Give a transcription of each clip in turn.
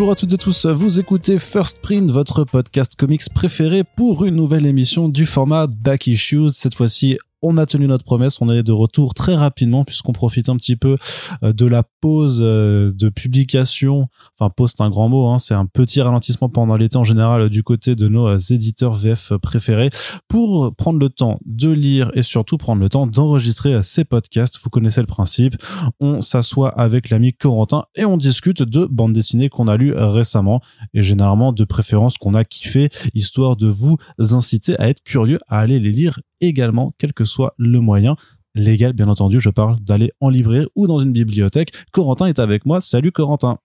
Bonjour à toutes et tous, vous écoutez First Print, votre podcast comics préféré pour une nouvelle émission du format Back Issues, cette fois-ci on a tenu notre promesse, on est de retour très rapidement puisqu'on profite un petit peu euh, de la pause euh, de publication. Enfin, pause c'est un grand mot, hein, c'est un petit ralentissement pendant l'été en général du côté de nos euh, éditeurs VF préférés pour prendre le temps de lire et surtout prendre le temps d'enregistrer ces podcasts. Vous connaissez le principe. On s'assoit avec l'ami Corentin et on discute de bandes dessinées qu'on a lues récemment et généralement de préférences qu'on a kiffé histoire de vous inciter à être curieux à aller les lire également, quel que soit le moyen légal, bien entendu. Je parle d'aller en librairie ou dans une bibliothèque. Corentin est avec moi. Salut Corentin.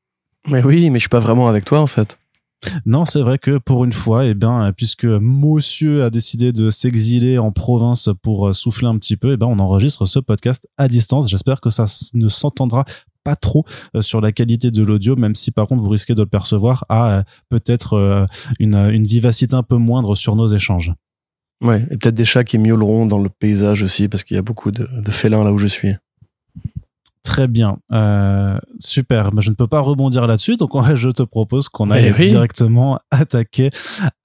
Mais oui, mais je suis pas vraiment avec toi en fait. Non, c'est vrai que pour une fois, eh bien, puisque Monsieur a décidé de s'exiler en province pour euh, souffler un petit peu, eh ben, on enregistre ce podcast à distance. J'espère que ça ne s'entendra pas trop euh, sur la qualité de l'audio, même si par contre vous risquez de le percevoir à euh, peut-être une vivacité un peu moindre sur nos échanges. Ouais, et peut-être des chats qui miauleront dans le paysage aussi, parce qu'il y a beaucoup de, de félins là où je suis. Très bien, euh, super. Mais je ne peux pas rebondir là-dessus, donc je te propose qu'on aille eh directement attaquer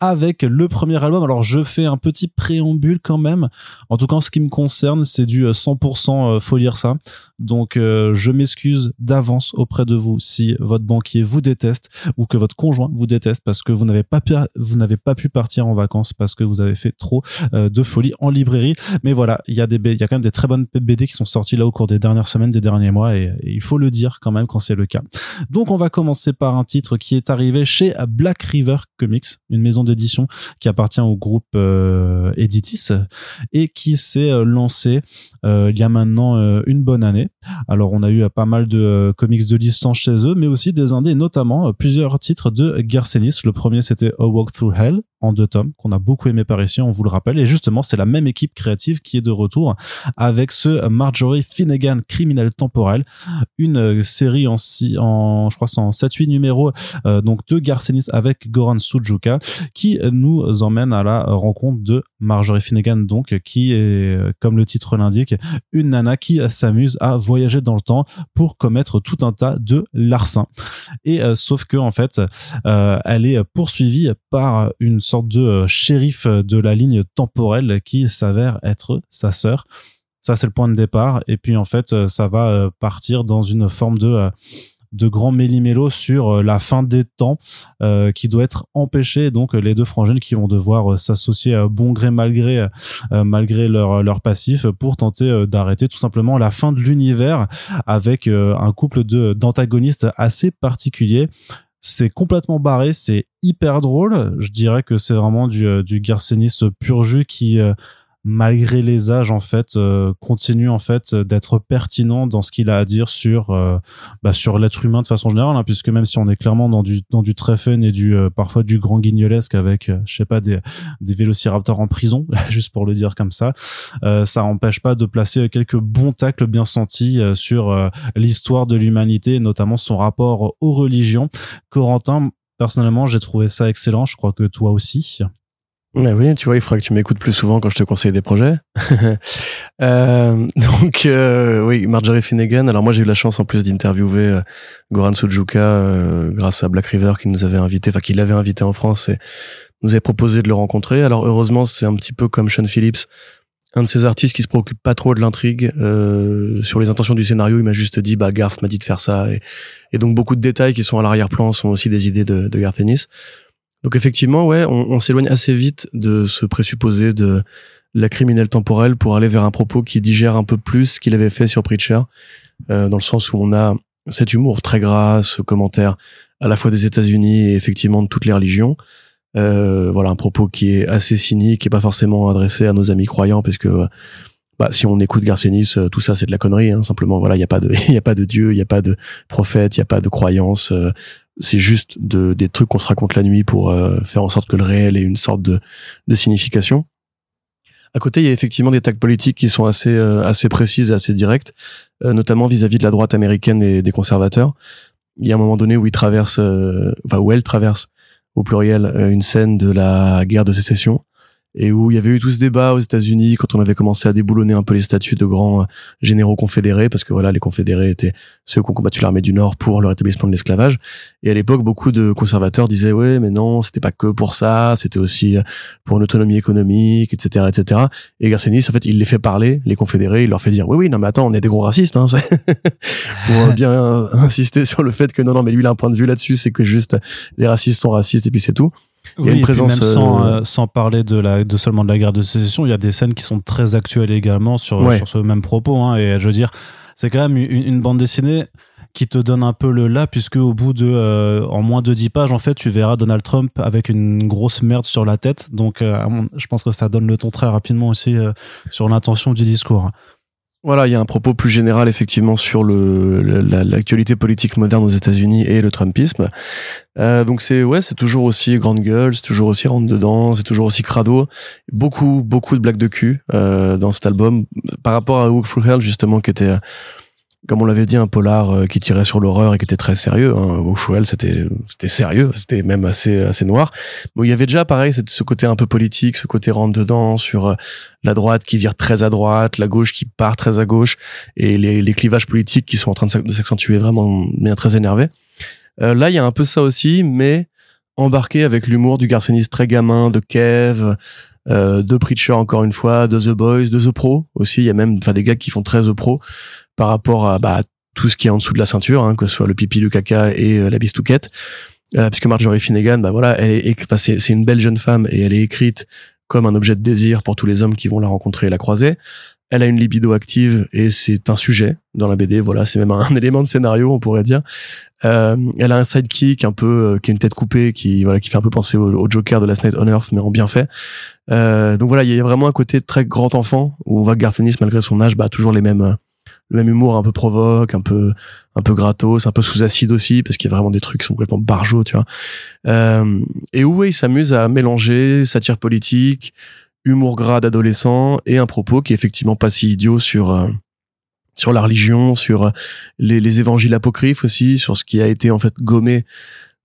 avec le premier album. Alors je fais un petit préambule quand même. En tout cas, en ce qui me concerne, c'est du 100% euh, euh, faut lire ça. Donc je m'excuse d'avance auprès de vous si votre banquier vous déteste ou que votre conjoint vous déteste parce que vous n'avez pas pu, vous n'avez pas pu partir en vacances parce que vous avez fait trop de folie en librairie. Mais voilà, il y a des, il y a quand même des très bonnes BD qui sont sorties là au cours des dernières semaines, des derniers et, il faut le dire quand même quand c'est le cas. Donc on va commencer par un titre qui est arrivé chez Black River Comics, une maison d'édition qui appartient au groupe euh, Editis et qui s'est euh, lancé euh, il y a maintenant une bonne année. Alors on a eu pas mal de comics de licence chez eux, mais aussi des indés, notamment plusieurs titres de Garcenis. Le premier c'était A Walk Through Hell, en deux tomes qu'on a beaucoup aimé par ici, on vous le rappelle. Et justement, c'est la même équipe créative qui est de retour avec ce Marjorie Finnegan criminel temporel, une euh, série en, en je crois, en 7-8 numéros, euh, donc de Garcenis avec Goran Sujuka, qui nous emmène à la rencontre de Marjorie Finnegan, donc, qui est, comme le titre l'indique, une nana qui s'amuse à voyager dans le temps pour commettre tout un tas de larcins. Et euh, sauf que, en fait, elle est poursuivie par une sorte de euh, shérif de la ligne temporelle qui s'avère être sa sœur. Ça, c'est le point de départ. Et puis, en fait, euh, ça va euh, partir dans une forme de de grand méli-mélo sur la fin des temps qui doit être empêchée. Donc les deux frangines qui vont devoir s'associer à bon gré malgré malgré leur leur passif pour tenter d'arrêter tout simplement la fin de l'univers avec un couple de d'antagonistes assez particuliers c'est complètement barré, c'est hyper drôle. Je dirais que c'est vraiment du, euh, du pur jus qui, euh, malgré les âges, en fait, euh, continue en fait d'être pertinent dans ce qu'il a à dire sur, bah, sur l'être humain de façon générale, hein, puisque même si on est clairement dans du, dans du très fun et du parfois du grand guignolesque avec, je sais pas, des, des vélociraptors en prison, juste pour le dire comme ça, ça empêche pas de placer quelques bons tacles bien sentis sur l'histoire de l'humanité, notamment son rapport aux religions Corentin, personnellement, j'ai trouvé ça excellent. Je crois que toi aussi. Mais oui, tu vois, il faudrait que tu m'écoutes plus souvent quand je te conseille des projets. euh, donc, euh, oui, Marjorie Finnegan. Alors moi, j'ai eu la chance en plus d'interviewer euh, Goran Sujuka euh, grâce à Black River qui nous avait invité, enfin qui l'avait invité en France et nous avait proposé de le rencontrer. Alors heureusement, c'est un petit peu comme Sean Phillips un de ces artistes qui se préoccupe pas trop de l'intrigue euh, sur les intentions du scénario il m'a juste dit bah Garth m'a dit de faire ça et, donc beaucoup de détails qui sont à l'arrière-plan sont aussi des idées de Garth Ennis donc effectivement ouais on, s'éloigne assez vite de ce présupposé de la criminelle temporelle pour aller vers un propos qui digère un peu plus ce qu'il avait fait sur Preacher euh, dans le sens où on a cet humour très gras ce commentaire à la fois des États-Unis et effectivement de toutes les religions euh, voilà un propos qui est assez cynique et pas forcément adressé à nos amis croyants puisque bah, si on écoute Garcenis, euh, tout ça c'est de la connerie. Hein, simplement, voilà, il y a pas de, il y a pas de Dieu, il y a pas de prophète, il y a pas de croyance. Euh, c'est juste de, des trucs qu'on se raconte la nuit pour faire en sorte que le réel ait une sorte de, de signification. À côté, il y a effectivement des tags politiques qui sont assez assez précises, et assez directes, notamment vis-à-vis de la droite américaine et des conservateurs. Il y a un moment donné où il traverse, enfin où elle traverse au pluriel euh, une scène de la guerre de sécession et où il y avait eu tout ce débat aux États-Unis quand on avait commencé à déboulonner un peu les statuts de grands euh, généraux confédérés, parce que voilà, les confédérés étaient ceux qui ont combattu l'armée du Nord pour le rétablissement de l'esclavage. Et à l'époque, beaucoup de conservateurs disaient ouais, mais non, c'était pas que pour ça, c'était aussi euh, pour une autonomie économique, etc., etc. Et Garcenis, en fait, il les fait parler, les confédérés, il leur fait dire oui, oui, non, mais attends, on est des gros racistes, hein, pour bien insister sur le fait que non, non, mais lui, il a un point de vue là-dessus, c'est que juste les racistes sont racistes et puis c'est tout. Il y a une présence même sans, euh, euh, sans parler de la de seulement de la guerre de sécession, il y a des scènes qui sont très actuelles également sur sur ce même propos hein, et je veux dire, c'est quand même une, bande dessinée qui te donne un peu le là puisque au bout de euh, en moins de 10 pages en fait tu verras Donald Trump avec une grosse merde sur la tête donc je pense que ça donne le ton très rapidement aussi sur l'intention du discours voilà, il y a un propos plus général effectivement sur le l'actualité politique moderne aux États-Unis et le Trumpisme. Euh, donc c'est ouais, c'est toujours aussi grande gueule, c'est toujours aussi rentre dedans, c'est toujours aussi crado. Beaucoup beaucoup de blagues de cul euh, dans cet album par rapport à Walk Through Hell justement qui était comme on l'avait dit, un polar euh, qui tirait sur l'horreur et qui était très sérieux. Hein. c'était c'était sérieux, c'était même assez assez noir. Mais il y avait déjà pareil, ce côté un peu politique, ce côté rentre dedans sur euh, la droite qui vire très à droite, la gauche qui part très à gauche, et les, les clivages politiques qui sont en train de s'accentuer vraiment bien très énervé. Euh, là, il y a un peu ça aussi, mais embarqué avec l'humour du garçonniste très gamin, de Kev, euh, de Preacher encore une fois, de The Boys, de The Pro aussi. Il y a même enfin des gars qui font très The Pro par rapport à bah, tout ce qui est en dessous de la ceinture, hein, que ce soit le pipi, le caca et euh, la bistouquette. Euh, puisque Marjorie Finnegan, bah voilà, elle est, c'est, une belle jeune femme et elle est écrite comme un objet de désir pour tous les hommes qui vont la rencontrer et la croiser. Elle a une libido active et c'est un sujet dans la BD. Voilà, c'est même un, élément de scénario, on pourrait dire. Euh, elle a un sidekick un peu qui a une tête coupée, qui voilà, qui fait un peu penser au, Joker de Last Night on Earth, mais en bien fait. donc voilà, il y a vraiment un côté très grand enfant où Garth Ennis, malgré son âge, bah toujours les mêmes le même humour un peu provoque, un peu un peu gratos, un peu sous acide aussi parce qu'il y a vraiment des trucs qui sont complètement barjots, tu vois. Euh, et où il s'amuse à mélanger satire politique, humour gras d'adolescent et un propos qui est effectivement pas si idiot sur euh, sur la religion, sur euh, les, les évangiles apocryphes aussi, sur ce qui a été en fait gommé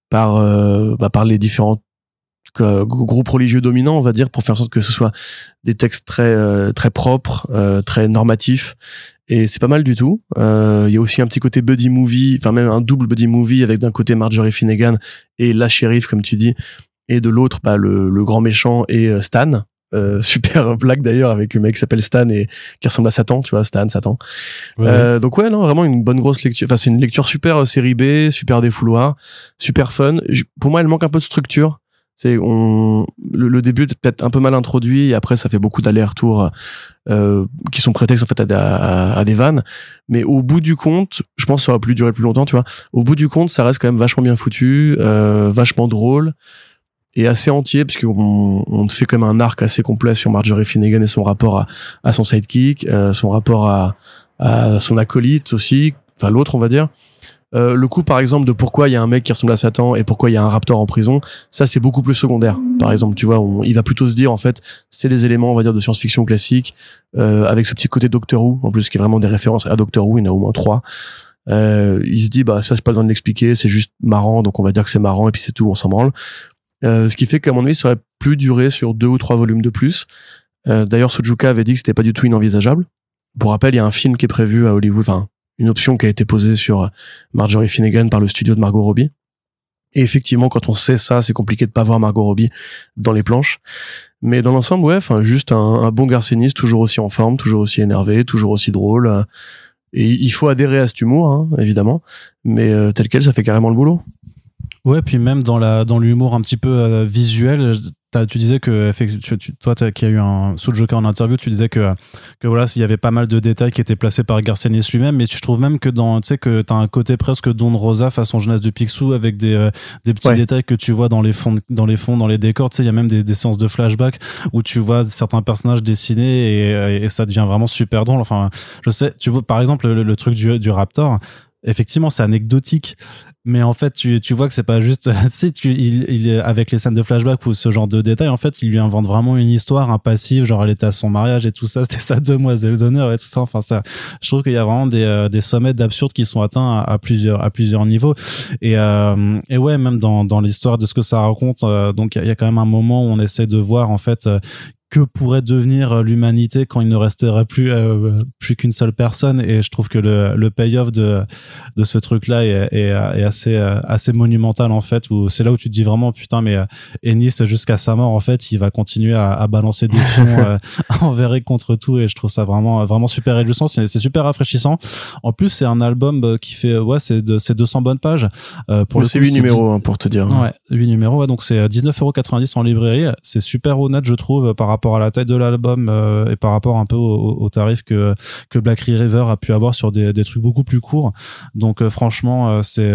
par euh, bah, par les différents groupes religieux dominants, on va dire, pour faire en sorte que ce soit des textes très très propres, très normatifs et c'est pas mal du tout. Euh, il y a aussi un petit côté buddy movie, enfin même un double buddy movie avec d'un côté Marjorie Finnegan et la shérif comme tu dis, et de l'autre bah, le, le, grand méchant et euh, Stan. Euh, super blague d'ailleurs avec un mec qui s'appelle Stan et qui ressemble à Satan, tu vois, Stan, Satan. Euh, donc ouais, non, vraiment une bonne grosse lecture. Enfin, c'est une lecture super euh, série B, super défouloir, super fun. Pour moi, elle manque un peu de structure c'est on le, début est peut-être un peu mal introduit et après ça fait beaucoup d'allers-retours euh, qui sont prétextes en fait à, à, des vannes mais au bout du compte je pense que ça aurait pu durer plus longtemps tu vois au bout du compte ça reste quand même vachement bien foutu euh, vachement drôle et assez entier parce qu'on on fait comme un arc assez complet sur Marjorie Finnegan et son rapport à, à son sidekick euh, son rapport à, à son acolyte aussi enfin l'autre on va dire euh, le coup, par exemple, de pourquoi il y a un mec qui ressemble à Satan et pourquoi il y a un raptor en prison, ça c'est beaucoup plus secondaire. Par exemple, tu vois, il va plutôt se dire en fait, c'est des éléments, on va dire, de science-fiction classique, euh, avec ce petit côté Doctor Who, en plus qui est vraiment des références à Doctor Who, il y en a au moins trois. Euh, il se dit bah ça c'est pas besoin de l'expliquer, c'est juste marrant, donc on va dire que c'est marrant et puis c'est tout, on s'en branle. Euh, ce qui fait qu'à mon avis, ça aurait plus duré sur deux ou trois volumes de plus. Euh, D'ailleurs, Sujuka avait dit que c'était pas du tout inenvisageable. Pour rappel, il y a un film qui est prévu à Hollywood, enfin une option qui a été posée sur Marjorie Finnegan par le studio de Margot Robbie. Et effectivement, quand on sait ça, c'est compliqué de pas voir Margot Robbie dans les planches. Mais dans l'ensemble, ouais, enfin, juste un, bon garciniste, toujours aussi en forme, toujours aussi énervé, toujours aussi drôle. Et il faut adhérer à cet humour, hein, évidemment. Mais euh, tel quel, ça fait carrément le boulot. Ouais, puis même dans la dans l'humour un petit peu euh, visuel, tu disais que toi qui as eu un sous Joker en interview, tu disais que que voilà, s'il y avait pas mal de détails qui étaient placés par Garcenis lui-même, mais je trouve même que dans tu sais que t'as un côté presque Don Rosa façon jeunesse de Picsou avec des euh, des petits détails que tu vois dans les fonds dans les fonds dans les décors, tu sais il y a même des, des séances de flashback où tu vois certains personnages dessinés et, et, ça devient vraiment super drôle. Enfin, je sais, tu vois par exemple le, le truc du, du Raptor, effectivement c'est anecdotique mais en fait tu, tu vois que c'est pas juste si tu il, avec les scènes de flashback ou ce genre de détails en fait il lui invente vraiment une histoire un passif genre elle était à son mariage et tout ça c'était sa demoiselle d'honneur et tout ça enfin ça je trouve qu'il y a vraiment des, euh, des sommets d'absurde qui sont atteints à, plusieurs à plusieurs niveaux. Et euh, et ouais même dans dans l'histoire de ce que ça raconte euh, donc il y a quand même un moment où on essaie de voir en fait que pourrait devenir l'humanité quand il ne resterait plus plus qu'une seule personne. Et je trouve que le, le payoff de de ce truc là est, est, est assez assez monumental en fait où c'est là où tu te dis vraiment putain mais Ennis jusqu'à sa mort en fait il va continuer à, à balancer des fions envers et contre tout. Et je trouve ça vraiment vraiment super réjouissant. C'est super rafraîchissant. En plus c'est un album qui fait ouais c'est de c'est 200 bonnes pages. Pour le c'est 8 numéros hein, pour te dire. Ouais 8 numéros. Ouais, donc c'est 19,90€ en librairie. C'est super honnête je trouve par rapport à la taille de l'album et par rapport un peu au, au tarif que que Black River a pu avoir sur des, des trucs beaucoup plus courts. Donc franchement c'est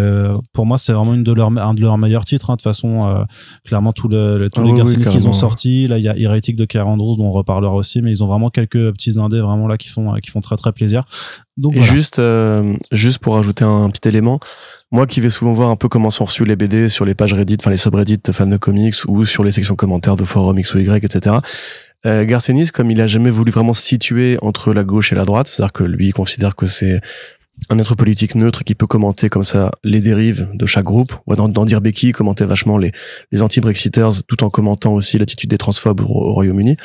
pour moi c'est vraiment une de leurs un de leurs meilleurs titres hein. de toute façon clairement tous, le, tous les ah, qu'ils ont sortis là il y a Heretic de Karen dont on reparlera aussi mais ils ont vraiment quelques petits indés vraiment là qui font qui font très très plaisir. Donc et juste euh, juste pour ajouter un, petit élément moi qui vais souvent voir un peu comment sont reçus les BD sur les pages Reddit enfin les subreddits fans de comics ou sur les sections commentaires de forums X ou Y etc euh, Garcenis, comme il a jamais voulu vraiment se situer entre la gauche et la droite, c'est-à-dire que lui il considère que c'est un être politique neutre qui peut commenter comme ça les dérives de chaque groupe. Ou dans, dans Dire Becky commentait vachement les, les anti-Brexiters tout en commentant aussi l'attitude des transphobes au, Royaume-Uni.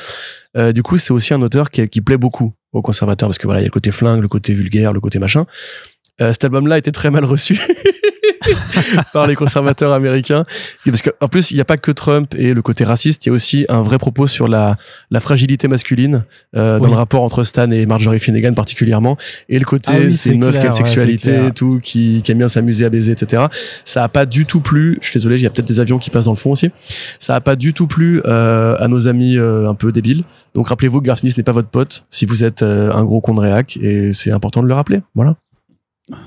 Euh, du coup, c'est aussi un auteur qui, qui plaît beaucoup aux conservateurs parce que voilà, il y a le côté flingue, le côté vulgaire, le côté machin. Euh, cet album-là était très mal reçu. par les conservateurs américains. Parce qu'en plus, il n'y a pas que Trump et le côté raciste, il y a aussi un vrai propos sur la, la fragilité masculine euh, dans le rapport entre Stan et Marjorie Finnegan particulièrement. Et le côté, ah c'est une meuf qui a une sexualité et tout, qui, qui aime bien s'amuser à baiser, etc. Ça a pas du tout plu. Je suis désolé, il y a peut-être des avions qui passent dans le fond aussi. Ça a pas du tout plu euh, à nos amis euh, un peu débiles. Donc rappelez-vous que Garth n'est pas votre pote si vous êtes euh, un gros con de réac et c'est important de le rappeler. Voilà.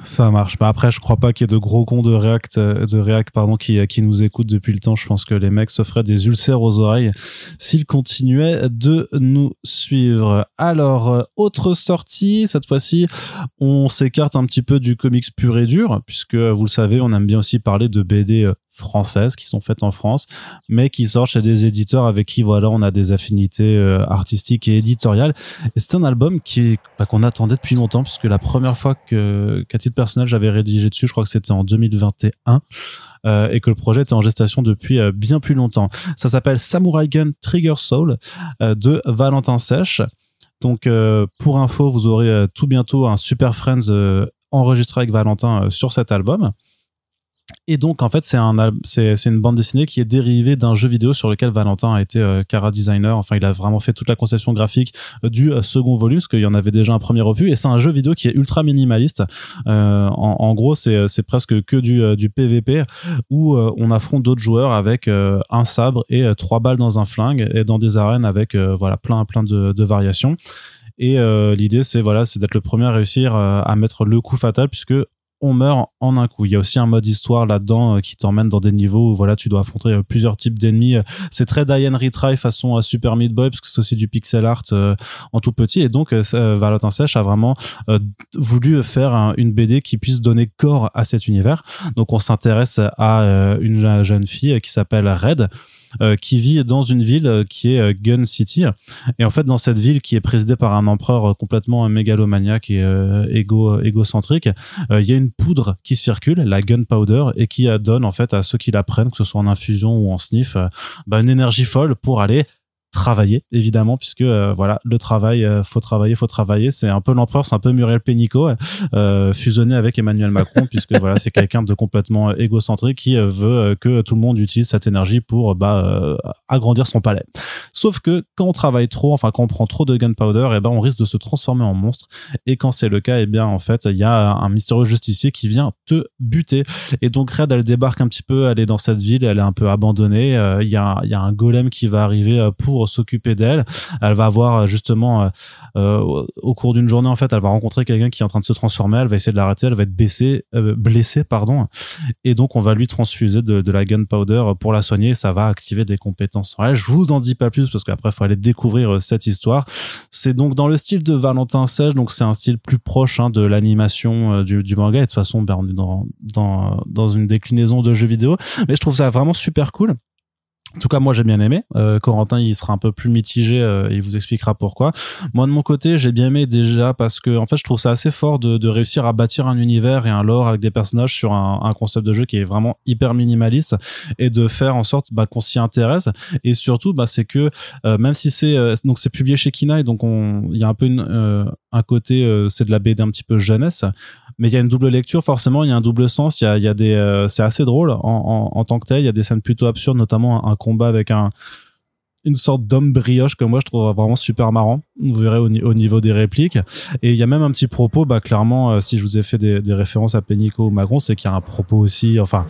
Ça marche. Bah après, je crois pas qu'il y ait de gros cons de React, euh, de React, pardon, qui, qui nous écoutent depuis le temps. Je pense que les mecs se feraient des ulcères aux oreilles s'ils continuaient de nous suivre. Alors, euh, autre sortie, cette fois-ci, on s'écarte un petit peu du comics pur et dur, puisque vous le savez, on aime bien aussi parler de BD euh, françaises qui sont faites en France, mais qui sortent chez des éditeurs avec qui voilà on a des affinités euh, artistiques et éditoriales. Et c'est un album qui bah, qu'on attendait depuis longtemps puisque la première fois que qu'à titre personnel j'avais rédigé dessus, je crois que c'était en 2021. Euh, et que le projet était en gestation depuis euh, bien plus longtemps. Ça s'appelle Samurai Gun Trigger Soul de Valentin Sèche. Donc pour info, vous aurez tout bientôt un Super Friends enregistré avec Valentin sur cet album. Et donc, en fait, c'est un, c'est, une bande dessinée qui est dérivée d'un jeu vidéo sur lequel Valentin a été euh, cara designer. Enfin, il a vraiment fait toute la conception graphique euh, du euh, second volume, parce qu'il y en avait déjà un premier opus. Et c'est un jeu vidéo qui est ultra minimaliste. en, en, gros, c'est, c'est presque que du, du PVP où on affronte d'autres joueurs avec un sabre et trois balles dans un flingue et dans des arènes avec voilà plein plein de, de variations. Et l'idée, c'est voilà, c'est d'être le premier à réussir à mettre le coup fatal, puisque on meurt en un coup. Il y a aussi un mode histoire là-dedans euh, qui t'emmène dans des niveaux où voilà, tu dois affronter euh, plusieurs types d'ennemis. C'est très Diane Retry façon euh, Super Meat Boy parce que c'est aussi du pixel art en tout petit et donc Valentin Sèche a vraiment voulu faire une BD qui puisse donner corps à cet univers. Donc on s'intéresse à une jeune fille qui s'appelle Red euh, qui vit dans une ville euh, qui est euh, Gun City. Et en fait, dans cette ville qui est présidée par un empereur complètement mégalomaniaque et égo, égocentrique, il y a une poudre qui circule, la gunpowder, et qui donne en fait à ceux qui la prennent, que ce soit en infusion ou en sniff, bah, une énergie folle pour aller travailler évidemment puisque euh, voilà le travail euh, faut travailler faut travailler. C'est un peu l'empereur c'est un peu Muriel Pénicaud euh, fusionné avec Emmanuel Macron puisque voilà c'est quelqu'un de complètement égocentrique qui veut que tout le monde utilise cette énergie pour bah agrandir son palais. Sauf que quand on travaille trop enfin quand on prend trop de gunpowder et eh ben on risque de se transformer en monstre. Et quand c'est le cas et eh bien en fait il y a un mystérieux justicier qui vient te buter. Et donc Red elle débarque un petit peu elle est dans cette ville elle est un peu abandonnée il y a il y a un golem qui va arriver pour s'occuper d'elle. Elle va avoir euh, justement euh, euh, au cours d'une journée en fait, elle va rencontrer quelqu'un qui est en train de se transformer. Elle va essayer de l'arrêter. Elle va être baissée, blessée pardon, et donc on va lui transfuser de, la gunpowder pour la soigner. Ça va activer des compétences. Je vous en dis pas plus parce qu'après faut aller découvrir cette histoire. C'est donc dans le style de Valentin Sage, donc c'est un style plus proche hein, de l'animation du, manga. Et de toute façon, ben, on est dans, dans dans une déclinaison de jeux vidéo, mais je trouve ça vraiment super cool. En tout cas, moi j'ai bien aimé. Euh, Corentin, il sera un peu plus mitigé. Euh, il vous expliquera pourquoi. Moi de mon côté, j'ai bien aimé déjà parce que en fait, je trouve ça assez fort de, de, réussir à bâtir un univers et un lore avec des personnages sur un, un, concept de jeu qui est vraiment hyper minimaliste et de faire en sorte bah, qu'on s'y intéresse. Et surtout, bah, c'est que euh, même si c'est euh, donc c'est publié chez Kina et donc il y a un peu une, euh, un côté c'est de la BD un petit peu jeunesse mais il y a une double lecture forcément il y a un double sens il y a, y a des euh, c'est assez drôle en, en, tant que tel il y a des scènes plutôt absurdes notamment un, combat avec un une sorte d'homme brioche que moi je trouve vraiment super marrant. Vous verrez au, au, niveau des répliques. Et il y a même un petit propos bah clairement euh, si je vous ai fait des, références à Pénico ou Macron c'est qu'il y a un propos aussi enfin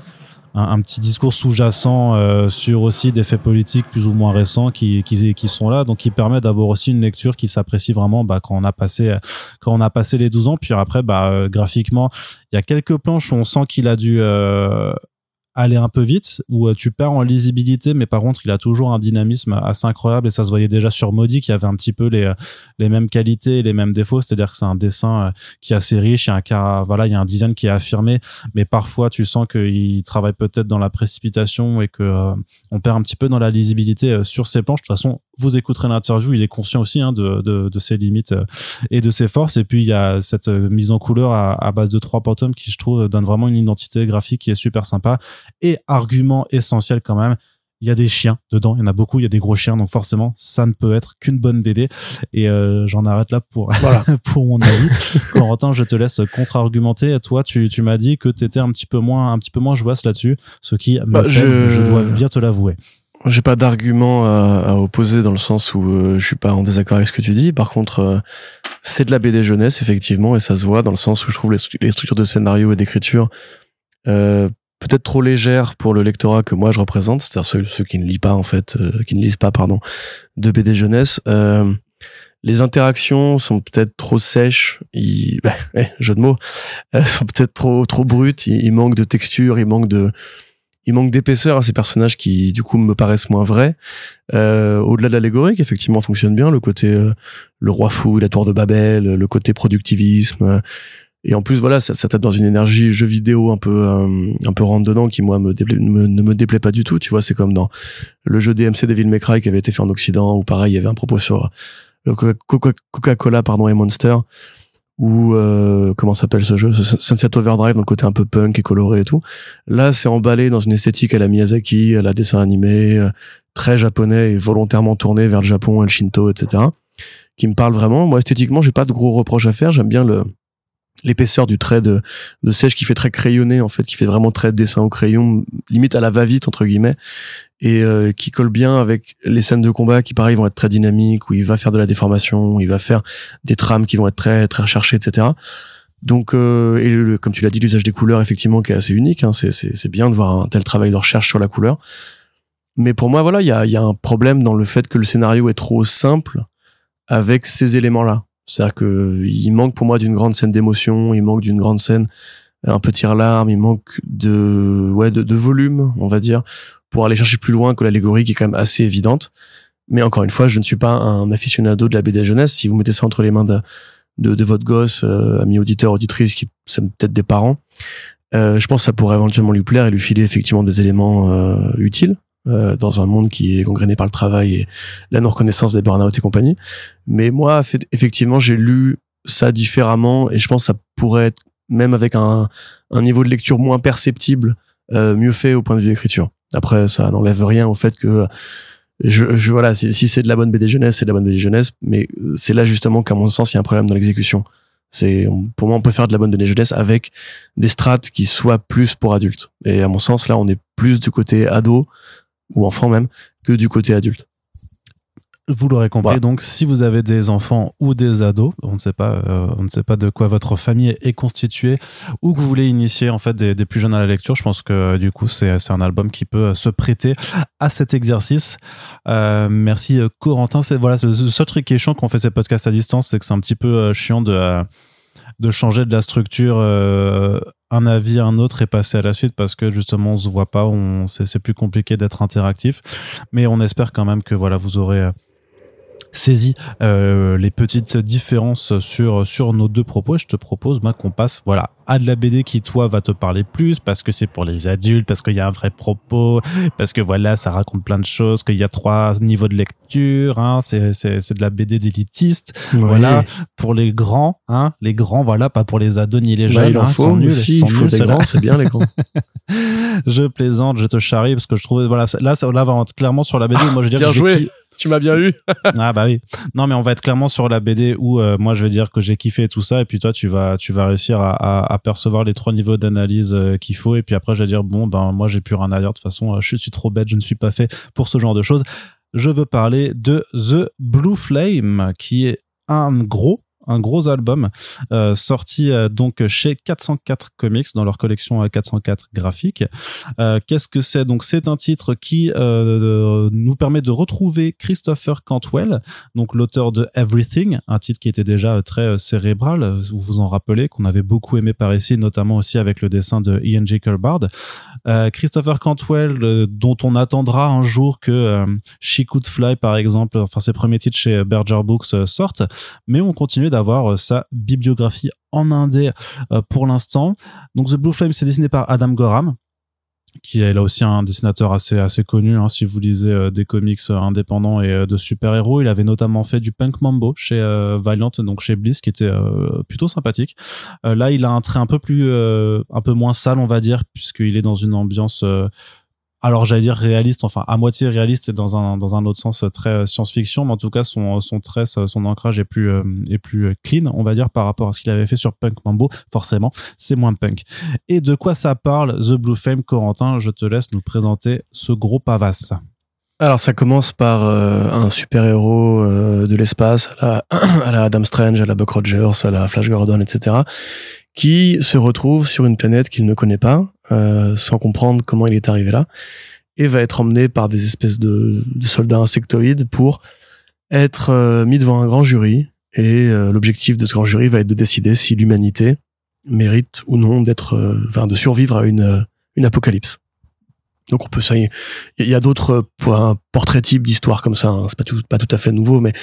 un, un petit discours sous-jacent euh, sur aussi des faits politiques plus ou moins récents qui, qui, qui sont là, donc qui permet d'avoir aussi une lecture qui s'apprécie vraiment bah, quand on a passé quand on a passé les 12 ans. Puis après, bah, euh, graphiquement, il y a quelques planches où on sent qu'il a dû euh, aller un peu vite, où euh, tu perds en lisibilité, mais par contre, il a toujours un dynamisme assez incroyable et ça se voyait déjà sur Maudit qui avait un petit peu les, euh, les mêmes qualités et les mêmes défauts, c'est-à-dire que c'est un dessin euh, qui est assez riche, il y a un cas, voilà, il y a un design qui est affirmé, mais parfois tu sens qu'il travaille peut-être dans la précipitation et que on perd un petit peu dans la lisibilité sur ses planches. De toute façon, vous écouterez l'interview, il est conscient aussi hein, de, de, de, ses limites et de ses forces. Et puis il y a cette mise en couleur à, à base de trois bottoms qui, je trouve, donne vraiment une identité graphique qui est super sympa. Et argument essentiel quand même, il y a des chiens dedans, il y en a beaucoup, il y a des gros chiens, donc forcément, ça ne peut être qu'une bonne BD. Et euh, j'en arrête là pour voilà. pour mon avis. Corentin, je te laisse contre-argumenter. Toi, tu, tu m'as dit que tu étais un petit peu moins un petit peu moins jouasse là-dessus, ce qui bah, je... je dois bien te l'avouer. J'ai pas d'argument à, à, opposer dans le sens où euh, je suis pas en désaccord avec ce que tu dis. Par contre, euh, c'est de la BD jeunesse effectivement et ça se voit dans le sens où je trouve les, structures de scénario et d'écriture euh, peut-être trop légère pour le lectorat que moi je représente, c'est-à-dire ceux, ceux, qui ne lisent pas en fait, euh, qui ne lisent pas pardon, de BD jeunesse. Euh, les interactions sont peut-être trop sèches, ils, bah, eh, jeu de mots, euh, sont peut-être trop trop brutes. Il, manque de texture, il manque de, il manque d'épaisseur à ces personnages qui du coup me paraissent moins vrais. Euh, Au-delà de l'allégorie, qui effectivement fonctionne bien, le côté euh, le roi fou, la tour de Babel, le côté productivisme et en plus voilà ça, ça tape dans une énergie jeu vidéo un peu euh, un peu rentre dedans qui moi me, me, ne me déplaît pas du tout tu vois c'est comme dans le jeu DMC Devil May Cry qui avait été fait en Occident où pareil il y avait un propos sur le Coca-Cola pardon et Monster ou euh, comment s'appelle ce jeu? Sunset Overdrive dans le côté un peu punk et coloré et tout. Là c'est emballé dans une esthétique à la Miyazaki à la dessin animé euh, très japonais et volontairement tourné vers le Japon et le Shinto etc qui me parle vraiment. Moi esthétiquement j'ai pas de gros reproches à faire. J'aime bien le l'épaisseur du trait de, de sèche qui fait très crayonné en fait qui fait vraiment très dessin au crayon limite à la va-vite entre guillemets et euh, qui colle bien avec les scènes de combat qui pareil vont être très dynamiques où il va faire de la déformation où il va faire des trames qui vont être très très recherchées etc donc euh, et le, comme tu l'as dit l'usage des couleurs effectivement qui est assez unique hein, c'est bien de voir un tel travail de recherche sur la couleur. Mais pour moi voilà il y a y a un problème dans le fait que le scénario est trop simple avec ces éléments là c'est-à-dire que il manque pour moi d'une grande scène d'émotion, il manque d'une grande scène un peu tire-larme, il manque de ouais de, de, volume, on va dire, pour aller chercher plus loin que l'allégorie qui est quand même assez évidente. Mais encore une fois, je ne suis pas un aficionado de la BD jeunesse. Si vous mettez ça entre les mains de, de, de votre gosse, euh, ami auditeur, auditrice, qui c'est peut-être des parents, euh, je pense que ça pourrait éventuellement lui plaire et lui filer effectivement des éléments euh, utiles. Euh, dans un monde qui est gangréné par le travail et la non-reconnaissance des burn-out et compagnie. Mais moi, effectivement, j'ai lu ça différemment et je pense que ça pourrait être, même avec un, un niveau de lecture moins perceptible, euh, mieux fait au point de vue écriture. Après, ça n'enlève rien au fait que je, je voilà, si, si c'est de la bonne BD jeunesse, c'est de la bonne BD jeunesse, mais c'est là justement qu'à mon sens, il y a un problème dans l'exécution. C'est pour moi, on peut faire de la bonne BD jeunesse avec des strates qui soient plus pour adultes. Et à mon sens, là, on est plus du côté ado ou enfant même, que du côté adulte. Vous l'aurez compris. Voilà. Donc, si vous avez des enfants ou des ados, on ne sait pas, euh, on ne sait pas de quoi votre famille est constituée, ou que vous voulez initier en fait des, des plus jeunes à la lecture, je pense que du coup c'est un album qui peut se prêter à cet exercice. Euh, merci Corentin. C'est voilà le seul truc qui est chiant quand on fait ces podcasts à distance, c'est que c'est un petit peu euh, chiant de de changer de la structure euh, un avis un autre et passer à la suite parce que justement on se voit pas on c'est plus compliqué d'être interactif. Mais on espère quand même que voilà vous aurez saisi les petites différences sur sur nos deux propos. je te propose bah, qu'on passe voilà à de la BD qui toi va te parler plus parce que c'est pour les adultes, parce qu'il y a un vrai propos, parce que voilà ça raconte plein de choses, qu'il y a trois niveaux de lecture. Hein, c'est c'est c'est de la BD d'élitiste. Voilà pour les grands, hein, les grands voilà pas pour les ados ni les bah, jeunes. il en hein, faut nuls, il faut des grands, c'est bien les grands. je plaisante, je te charrie parce que je trouve voilà là ça là clairement sur la BD. Moi je veux dire bien joué. Tu m'as bien eu. ah bah oui. Non mais on va être clairement sur la BD où euh, moi je vais dire que j'ai kiffé tout ça et puis toi tu vas tu vas réussir à, percevoir les trois niveaux d'analyse euh, qu'il faut et puis après je vais dire bon ben moi j'ai plus rien à dire de toute façon euh, je suis trop bête je ne suis pas fait pour ce genre de choses. Je veux parler de The Blue Flame qui est un gros un gros album euh, sorti euh, donc chez 404 Comics dans leur collection 404 euh, graphique. Qu'est-ce que c'est? Donc c'est un titre qui nous permet de retrouver Christopher Cantwell, donc l'auteur de Everything, un titre qui était déjà très cérébral. Vous vous en rappelez qu'on avait beaucoup aimé par ici, notamment aussi avec le dessin de Ian J. Kerbard. Christopher Cantwell, dont on attendra un jour que She Could Fly par exemple, enfin ses premiers titres chez Berger Books sortent, mais on continue d'avoir euh, sa bibliographie en indé euh, pour l'instant. Donc The Blue Flame, c'est dessiné par Adam Gorham qui est là aussi un dessinateur assez assez connu hein, si vous lisez euh, des comics indépendants et de super-héros il avait notamment fait du Punk Mambo chez Valiant donc chez Bliss qui était plutôt sympathique là il a un trait un peu plus un peu moins sale on va dire puisqu'il est dans une ambiance alors j'allais dire réaliste, enfin à moitié réaliste et dans un dans un autre sens euh, très euh, science-fiction, mais en tout cas son son trait, son ancrage est plus euh, est plus clean, on va dire par rapport à ce qu'il avait fait sur Punk Mambo. Forcément, c'est moins punk. Et de quoi ça parle The Blue Flame, Corentin? Je te laisse nous présenter ce gros pavasse. Alors ça commence par un super héros de l'espace, à à la Adam Strange, à la Buck Rogers, à la Flash Gordon, etc., qui se retrouve sur une planète qu'il ne connaît pas, euh, sans comprendre comment il est arrivé là, et va être emmené par des espèces de, soldats insectoïdes pour être euh, mis devant un grand jury. Et euh, l'objectif de ce grand jury va être de décider si l'humanité mérite ou non d'être, enfin, de survivre à une, une apocalypse. Donc on peut ça. Il y a d'autres portraits types d'histoires comme ça. Hein. C'est pas tout, pas tout à fait nouveau, mais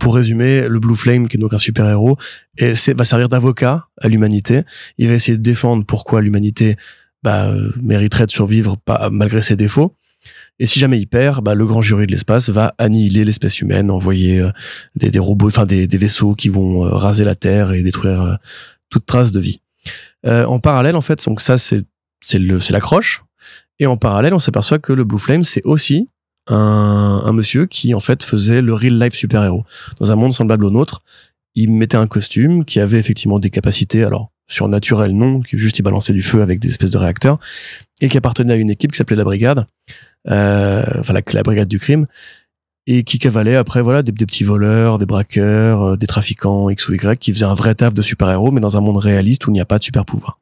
pour résumer, le Blue Flame, qui est donc un super héros, et va servir d'avocat à l'humanité. Il va essayer de défendre pourquoi l'humanité bah, euh, mériterait de survivre pas, malgré ses défauts. Et si jamais il perd, bah, le grand jury de l'espace va annihiler l'espèce humaine, envoyer euh, des, des, robots, enfin des, des, vaisseaux qui vont euh, raser la Terre et détruire toute trace de vie. en parallèle, en fait, donc ça c'est c'est le c'est l'accroche. Et en parallèle, on s'aperçoit que le Blue Flame c'est aussi un, un monsieur qui en fait faisait le real life super héros dans un monde semblable au nôtre. Il mettait un costume qui avait effectivement des capacités. Alors surnaturel non, qui juste il balançait du feu avec des espèces de réacteurs, et qui appartenait à une équipe qui s'appelait la Brigade, euh, enfin la, la, Brigade du crime, et qui cavalait après voilà des, petits voleurs, des braqueurs, euh, des trafiquants X ou Y, qui faisaient un vrai taf de super-héros, mais dans un monde réaliste où il n'y a pas de super-pouvoir.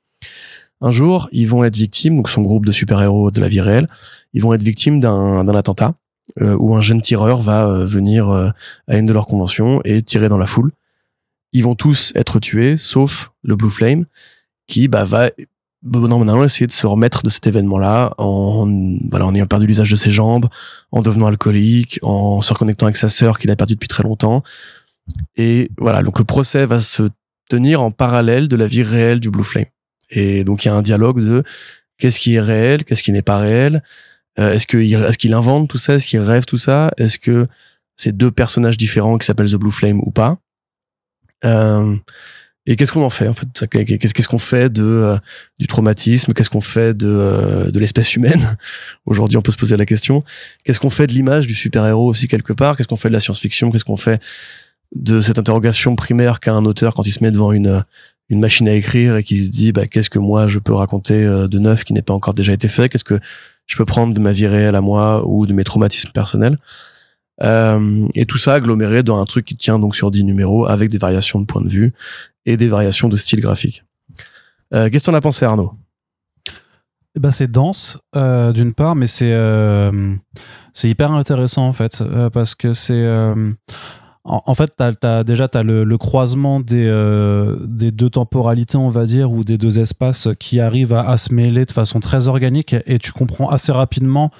Un jour, ils vont être victimes, donc son groupe de super-héros de la vie réelle, ils vont être victimes d'un attentat euh, où un jeune tireur va euh, venir à une de leurs conventions et tirer dans la foule ils vont tous être tués, sauf le Blue Flame, qui bah, va maintenant essayer de se remettre de cet événement-là en, voilà, en ayant perdu l'usage de ses jambes, en devenant alcoolique, en se reconnectant avec sa sœur qu'il a perdu depuis très longtemps. Et voilà, donc le procès va se tenir en parallèle de la vie réelle du Blue Flame. Et donc il y a un dialogue de qu'est-ce qui est réel, qu'est-ce qui n'est pas réel, euh, est-ce qu'il est qu'il invente tout ça, est-ce qu'il rêve tout ça, est-ce que c'est deux personnages différents qui s'appellent The Blue Flame ou pas. Euh, et qu'est-ce qu'on en fait en fait Qu'est-ce qu'on fait de euh, du traumatisme Qu'est-ce qu'on fait de euh, de l'espèce humaine Aujourd'hui, on peut se poser la question. Qu'est-ce qu'on fait de l'image du super-héros aussi quelque part? Qu'est-ce qu'on fait de la science-fiction? Qu'est-ce qu'on fait de cette interrogation primaire qu'a un auteur quand il se met devant une une machine à écrire et qui se dit bah qu'est-ce que moi je peux raconter de neuf qui n'est pas encore déjà été fait? Qu'est-ce que je peux prendre de ma vie réelle à moi ou de mes traumatismes personnels? Euh, et tout ça aggloméré dans un truc qui tient donc sur 10 numéros avec des variations de point de vue et des variations de style graphique. Euh, Qu'est-ce que t'en as pensé Arnaud? Eh ben c'est dense euh, d'une part, mais c'est euh, c'est hyper intéressant en fait parce que c'est en, fait as, déjà t'as le, le croisement des des deux temporalités on va dire ou des deux espaces qui arrivent à, se mêler de façon très organique et tu comprends assez rapidement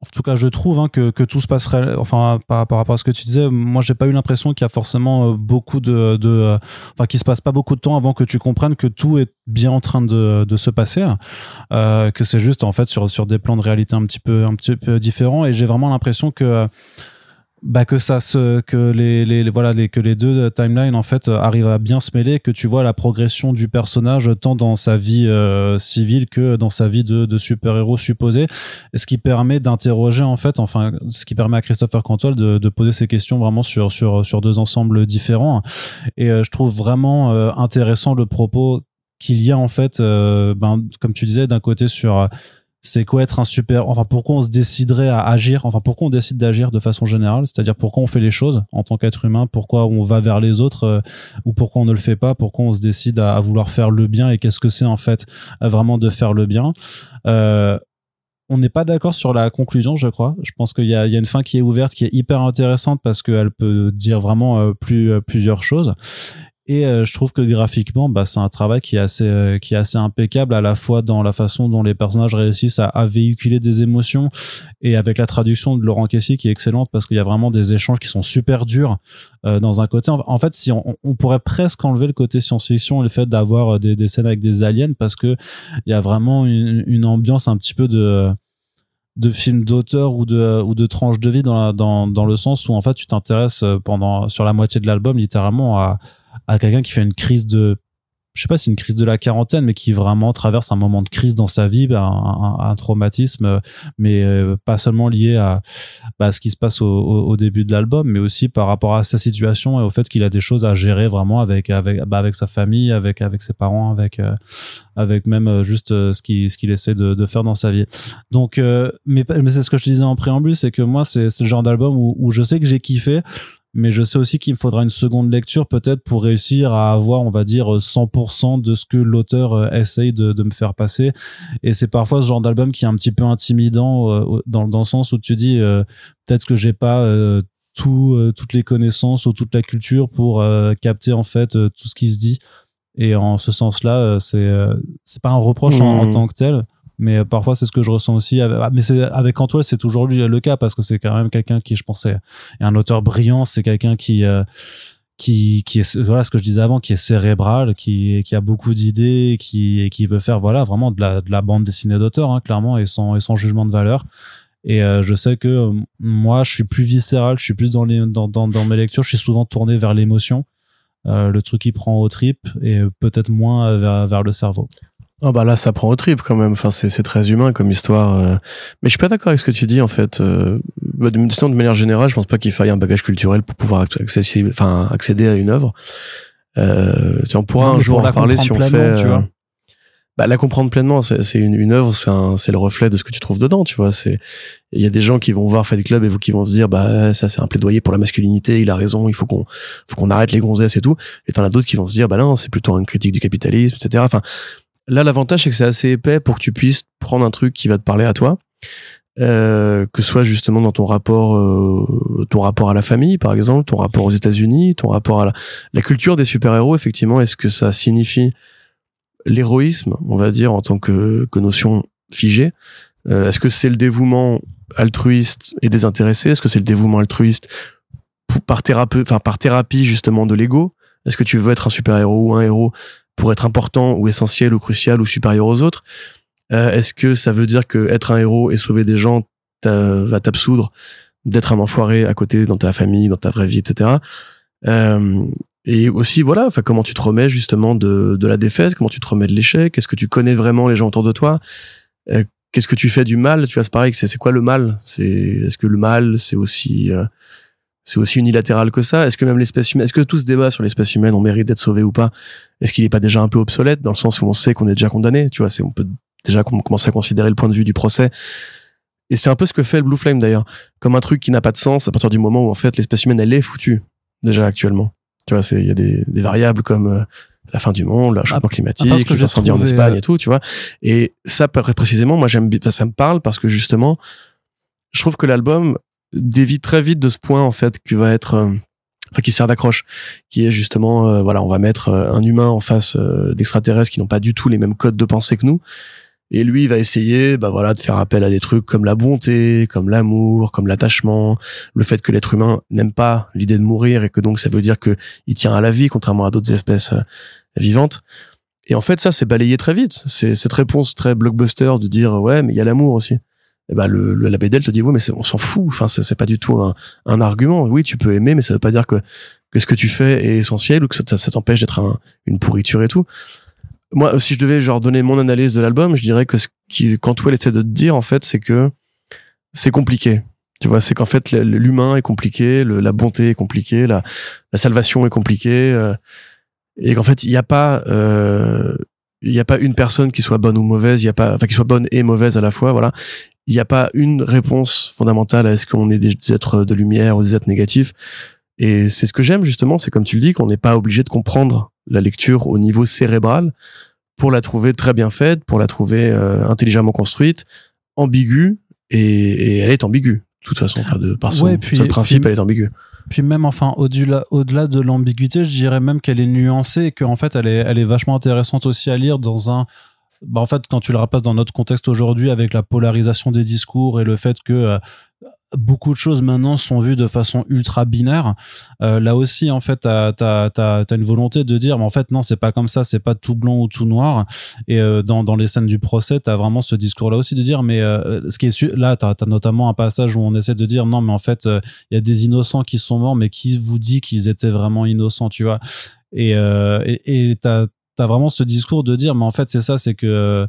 en tout cas je trouve hein, que, que tout se passerait enfin par, rapport à ce que tu disais moi j'ai pas eu l'impression qu'il y a forcément euh, beaucoup de, de euh, enfin qu'il se passe pas beaucoup de temps avant que tu comprennes que tout est bien en train de, de se passer euh, que c'est juste en fait sur sur des plans de réalité un petit peu un petit peu différents. Et j'ai vraiment l'impression que bah que ça se que les, les voilà les que les deux timelines en fait arrivent à bien se mêler que tu vois la progression du personnage tant dans sa vie euh, civile que dans sa vie de, de super héros supposé. Ce qui permet d'interroger en fait enfin ce qui permet à Christopher Cantwell de, de poser ces questions vraiment sur sur sur deux ensembles différents. Et euh, je trouve vraiment euh, intéressant le propos qu'il y a en fait ben comme tu disais d'un côté sur c'est quoi être un super enfin pourquoi on se déciderait à agir enfin pourquoi on décide d'agir de façon générale c'est-à-dire pourquoi on fait les choses en tant qu'être humain pourquoi on va vers les autres euh, ou pourquoi on ne le fait pas pourquoi on se décide à, vouloir faire le bien et qu'est-ce que c'est en fait vraiment de faire le bien euh, on n'est pas d'accord sur la conclusion, je crois. Je pense qu'il y, y a, une fin qui est ouverte, qui est hyper intéressante parce qu'elle peut dire vraiment euh, plus, plusieurs choses. Et euh, je trouve que graphiquement, bah, c'est un travail qui est assez, euh, qui est assez impeccable à la fois dans la façon dont les personnages réussissent à, véhiculer des émotions et avec la traduction de Laurent Kessy qui est excellente parce qu'il y a vraiment des échanges qui sont super durs euh, dans un côté. En, fait, si on, pourrait presque enlever le côté science-fiction et le fait d'avoir des, scènes avec des aliens parce que il y a vraiment une, ambiance un petit peu de de film d'auteur ou de ou de tranche de vie dans, dans dans le sens où en fait tu t'intéresses pendant sur la moitié de l'album littéralement à à quelqu'un qui fait une crise de je sais pas si c'est une crise de la quarantaine, mais qui vraiment traverse un moment de crise dans sa vie, ben, un, traumatisme, mais euh, pas seulement lié à, bah, ce qui se passe au, début de l'album, mais aussi par rapport à sa situation et au fait qu'il a des choses à gérer vraiment avec avec bah, avec sa famille, avec avec ses parents, avec euh, avec même euh, juste ce qu'il ce qu'il essaie de, de, faire dans sa vie. Donc, mais, mais c'est ce que je te disais en préambule, c'est que moi c'est le genre d'album où, où je sais que j'ai kiffé mais je sais aussi qu'il me faudra une seconde lecture peut-être pour réussir à avoir, on va dire, 100% de ce que l'auteur euh, essaye de, de, me faire passer. Et c'est parfois ce genre d'album qui est un petit peu intimidant euh, dans, dans le sens où tu dis euh, peut-être que j'ai pas tout, toutes les connaissances ou toute la culture pour capter en fait tout ce qui se dit. Et en ce sens-là, c'est c'est pas un reproche en, mmh. tant que tel mais euh, parfois c'est ce que je ressens aussi ah, mais c'est avec Antoine c'est toujours lui le cas parce que c'est quand même quelqu'un qui je pensais est un auteur brillant c'est quelqu'un qui euh, qui qui est voilà ce que je disais avant qui est cérébral qui qui a beaucoup d'idées qui qui veut faire voilà vraiment de la de la bande dessinée d'auteur hein, clairement et son et son jugement de valeur. Et euh, je sais que moi je suis plus viscéral je suis plus dans les dans dans, dans mes lectures je suis souvent tourné vers l'émotion le truc qui prend au trip et peut-être moins vers vers le cerveau Oh bah là, ça prend au trip quand même. Enfin, c'est très humain comme histoire. Euh. Mais je suis pas d'accord avec ce que tu dis en fait. Euh, bah, de, de, manière générale, je pense pas qu'il faille un bagage culturel pour pouvoir accéder, enfin, accéder à une œuvre. Euh, on pourra un jour en parler si on fait. Tu vois. Bah, la comprendre pleinement, c'est une, une œuvre, c'est le reflet de ce que tu trouves dedans, tu vois. C'est il y a des gens qui vont voir Fight Club et vous qui vont se dire bah ça c'est un plaidoyer pour la masculinité, il a raison, il faut qu'on faut qu'on arrête les gonzesses et tout. Et t'en as d'autres qui vont se dire bah non, c'est plutôt une critique du capitalisme, etc. Enfin, Là, l'avantage, c'est que c'est assez épais pour que tu puisses prendre un truc qui va te parler à toi. Euh, que ce soit justement dans ton rapport euh, ton rapport à la famille par exemple ton rapport aux États-Unis ton rapport à la, culture des super-héros effectivement est-ce que ça signifie l'héroïsme on va dire en tant que, que notion figée? Euh, est-ce que c'est le dévouement altruiste et désintéressé? Est-ce que c'est le dévouement altruiste par thérapie enfin par thérapie justement de l'ego? Est-ce que tu veux être un super-héros ou un héros pour être important ou essentiel ou crucial ou supérieur aux autres euh, Est-ce que ça veut dire que être un héros et sauver des gens va t'absoudre d'être un enfoiré à côté dans ta famille, dans ta vraie vie, etc. Euh, et aussi, voilà, enfin, comment tu te remets justement de, la défaite, comment tu te remets de l'échec, est-ce que tu connais vraiment les gens autour de toi? Euh, Qu'est-ce que tu fais du mal? Tu vois, c'est pareil, c'est quoi le mal? C'est est-ce que le mal, c'est aussi euh, c'est aussi unilatéral que ça Est-ce que même l'espèce humaine, est-ce que tout ce débat sur l'espèce humaine, on mérite d'être sauvé ou pas Est-ce qu'il n'est pas déjà un peu obsolète dans le sens où on sait qu'on est déjà condamné Tu vois, c'est on peut déjà commencer à considérer le point de vue du procès. Et c'est un peu ce que fait le Blue Flame d'ailleurs, comme un truc qui n'a pas de sens à partir du moment où en fait l'espèce humaine elle est foutue déjà actuellement. Tu vois, c'est il y a des, des variables comme euh, la fin du monde, le changement climatique, les incendies en Espagne et euh, tout, tu vois. Et ça précisément, moi j'aime, ça me parle parce que justement, je trouve que l'album dévie très vite de ce point en fait qui va être euh, enfin, qui sert d'accroche qui est justement euh, voilà on va mettre euh, un humain en face d'extraterrestres qui n'ont pas du tout les mêmes codes de pensée que nous Et lui, il va essayer, bah voilà, de faire appel à des trucs comme la bonté, comme l'amour, comme l'attachement, le fait que l'être humain n'aime pas l'idée de mourir et que donc ça veut dire que il tient à la vie, contrairement à d'autres espèces euh, vivantes. Et en fait, ça, c'est balayé très vite. C'est cette réponse très blockbuster de dire ouais, mais il y a l'amour aussi. Et bah le, le la BDL te dit ouais, mais on s'en fout. Enfin, c'est pas du tout un, un, argument. Oui, tu peux aimer, mais ça veut pas dire que que ce que tu fais est essentiel ou que ça, ça, t'empêche d'être un, une pourriture et tout moi, si je devais genre donner mon analyse de l'album, je dirais que ce qui, elle essaie de te dire, en fait, c'est que c'est compliqué. Tu vois, c'est qu'en fait, l'humain est compliqué, la bonté est compliquée, la, la salvation est compliquée, euh, et qu'en fait, il n'y a pas, euh, il n'y a pas une personne qui soit bonne ou mauvaise, il y a pas, enfin, qui soit bonne et mauvaise à la fois, voilà. Il n'y a pas une réponse fondamentale à est-ce qu'on est des êtres de lumière ou des êtres négatifs. Et c'est ce que j'aime justement, c'est comme tu le dis, qu'on n'est pas obligé de comprendre la lecture au niveau cérébral pour la trouver très bien faite, pour la trouver euh, intelligemment construite, ambiguë, et, elle est ambiguë. De toute façon, enfin de par son, principe, elle est ambiguë. Puis même, enfin, au-delà, au-delà de l'ambiguïté, je dirais même qu'elle est nuancée et qu'en fait, elle est, elle est vachement intéressante aussi à lire dans un, bah en fait, quand tu le rapasses dans notre contexte aujourd'hui avec la polarisation des discours et le fait que euh, beaucoup de choses maintenant sont vues de façon ultra binaire. Euh, là aussi, en fait, t'as as, une volonté de dire, mais en fait, non, c'est pas comme ça, c'est pas tout blanc ou tout noir. Et euh, dans, dans les scènes du procès, t'as vraiment ce discours-là aussi de dire, mais euh, ce qui est là, t'as as notamment un passage où on essaie de dire, non, mais en fait, il y a des innocents qui sont morts, mais qui vous dit qu'ils étaient vraiment innocents, tu vois? Et et t'as as vraiment ce discours de dire, mais en fait, c'est ça, c'est que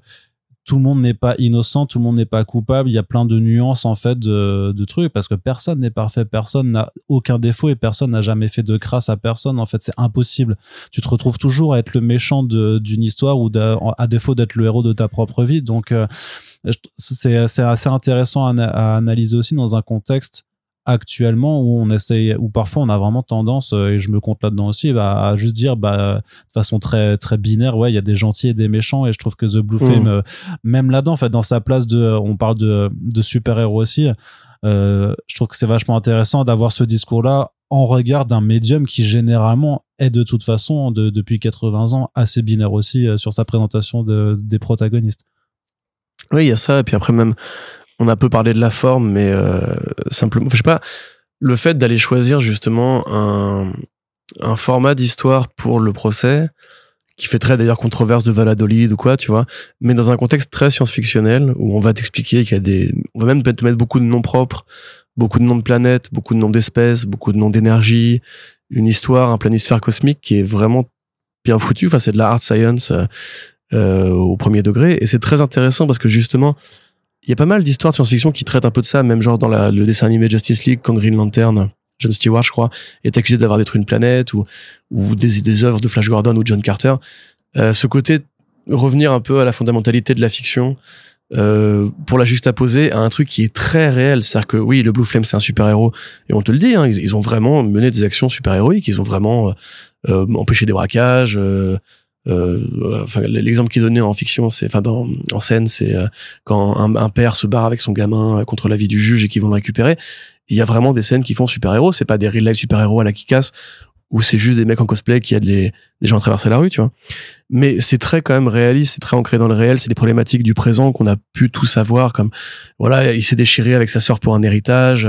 tout le monde n'est pas innocent, tout le monde n'est pas coupable. Il y a plein de nuances en fait de, trucs parce que personne n'est parfait, personne n'a aucun défaut et personne n'a jamais fait de crasse à personne. En fait, c'est impossible. Tu te retrouves toujours à être le méchant d'une histoire ou à défaut d'être le héros de ta propre vie. Donc euh, c'est assez intéressant à, analyser aussi dans un contexte actuellement où on essaye où parfois on a vraiment tendance euh, et je me compte là-dedans aussi bah, à juste dire bah de façon très très binaire ouais il y a des gentils et des méchants et je trouve que The Blue Flame mmh. euh, même là-dedans en fait dans sa place de on parle de de super-héros aussi euh, je trouve que c'est vachement intéressant d'avoir ce discours là en regard d'un médium qui généralement est de toute façon depuis 80 ans assez binaire aussi sur sa présentation de, des protagonistes oui, il y a ça. Et puis après, même, on a peu parlé de la forme, mais euh, simplement, je sais pas, le fait d'aller choisir justement un, un format d'histoire pour le procès, qui fait très d'ailleurs controverse de Valladolid ou quoi, tu vois, mais dans un contexte très science-fictionnel où on va t'expliquer qu'il y a des, on va même te mettre beaucoup de noms propres, beaucoup de noms de planètes, beaucoup de noms d'espèces, beaucoup de noms d'énergie, une histoire, un planisphère cosmique qui est vraiment bien foutu. Enfin, c'est de la hard science euh, au premier degré et c'est très intéressant parce que justement il y a pas mal d'histoires de science-fiction qui traitent un peu de ça, même genre dans le dessin animé Justice League, quand Green Lantern, John Stewart, je crois, est accusé d'avoir détruit une planète, ou, des, des œuvres de Flash Gordon ou John Carter. Euh, ce côté revenir un peu à la fondamentalité de la fiction euh, pour la juxtaposer à un truc qui est très réel. C'est-à-dire que oui, le Blue Flame c'est un super-héros et on te le dit, hein, ils, ont vraiment mené des actions super-héroïques, ils ont vraiment euh, euh empêché des braquages, euh, l'exemple qui est donné en fiction c'est enfin dans en scène c'est euh, quand un, père se barre avec son gamin euh, contre l'avis du juge et qu'ils vont le récupérer il y a vraiment des scènes qui font super héros c'est pas des real life super héros à la casse ou c'est juste des mecs en cosplay qui aident les, des gens à traverser la rue tu vois. Mais c'est très quand même réaliste c'est très ancré dans le réel c'est des problématiques du présent qu'on a pu tout savoir comme voilà il s'est déchiré avec sa sœur pour un héritage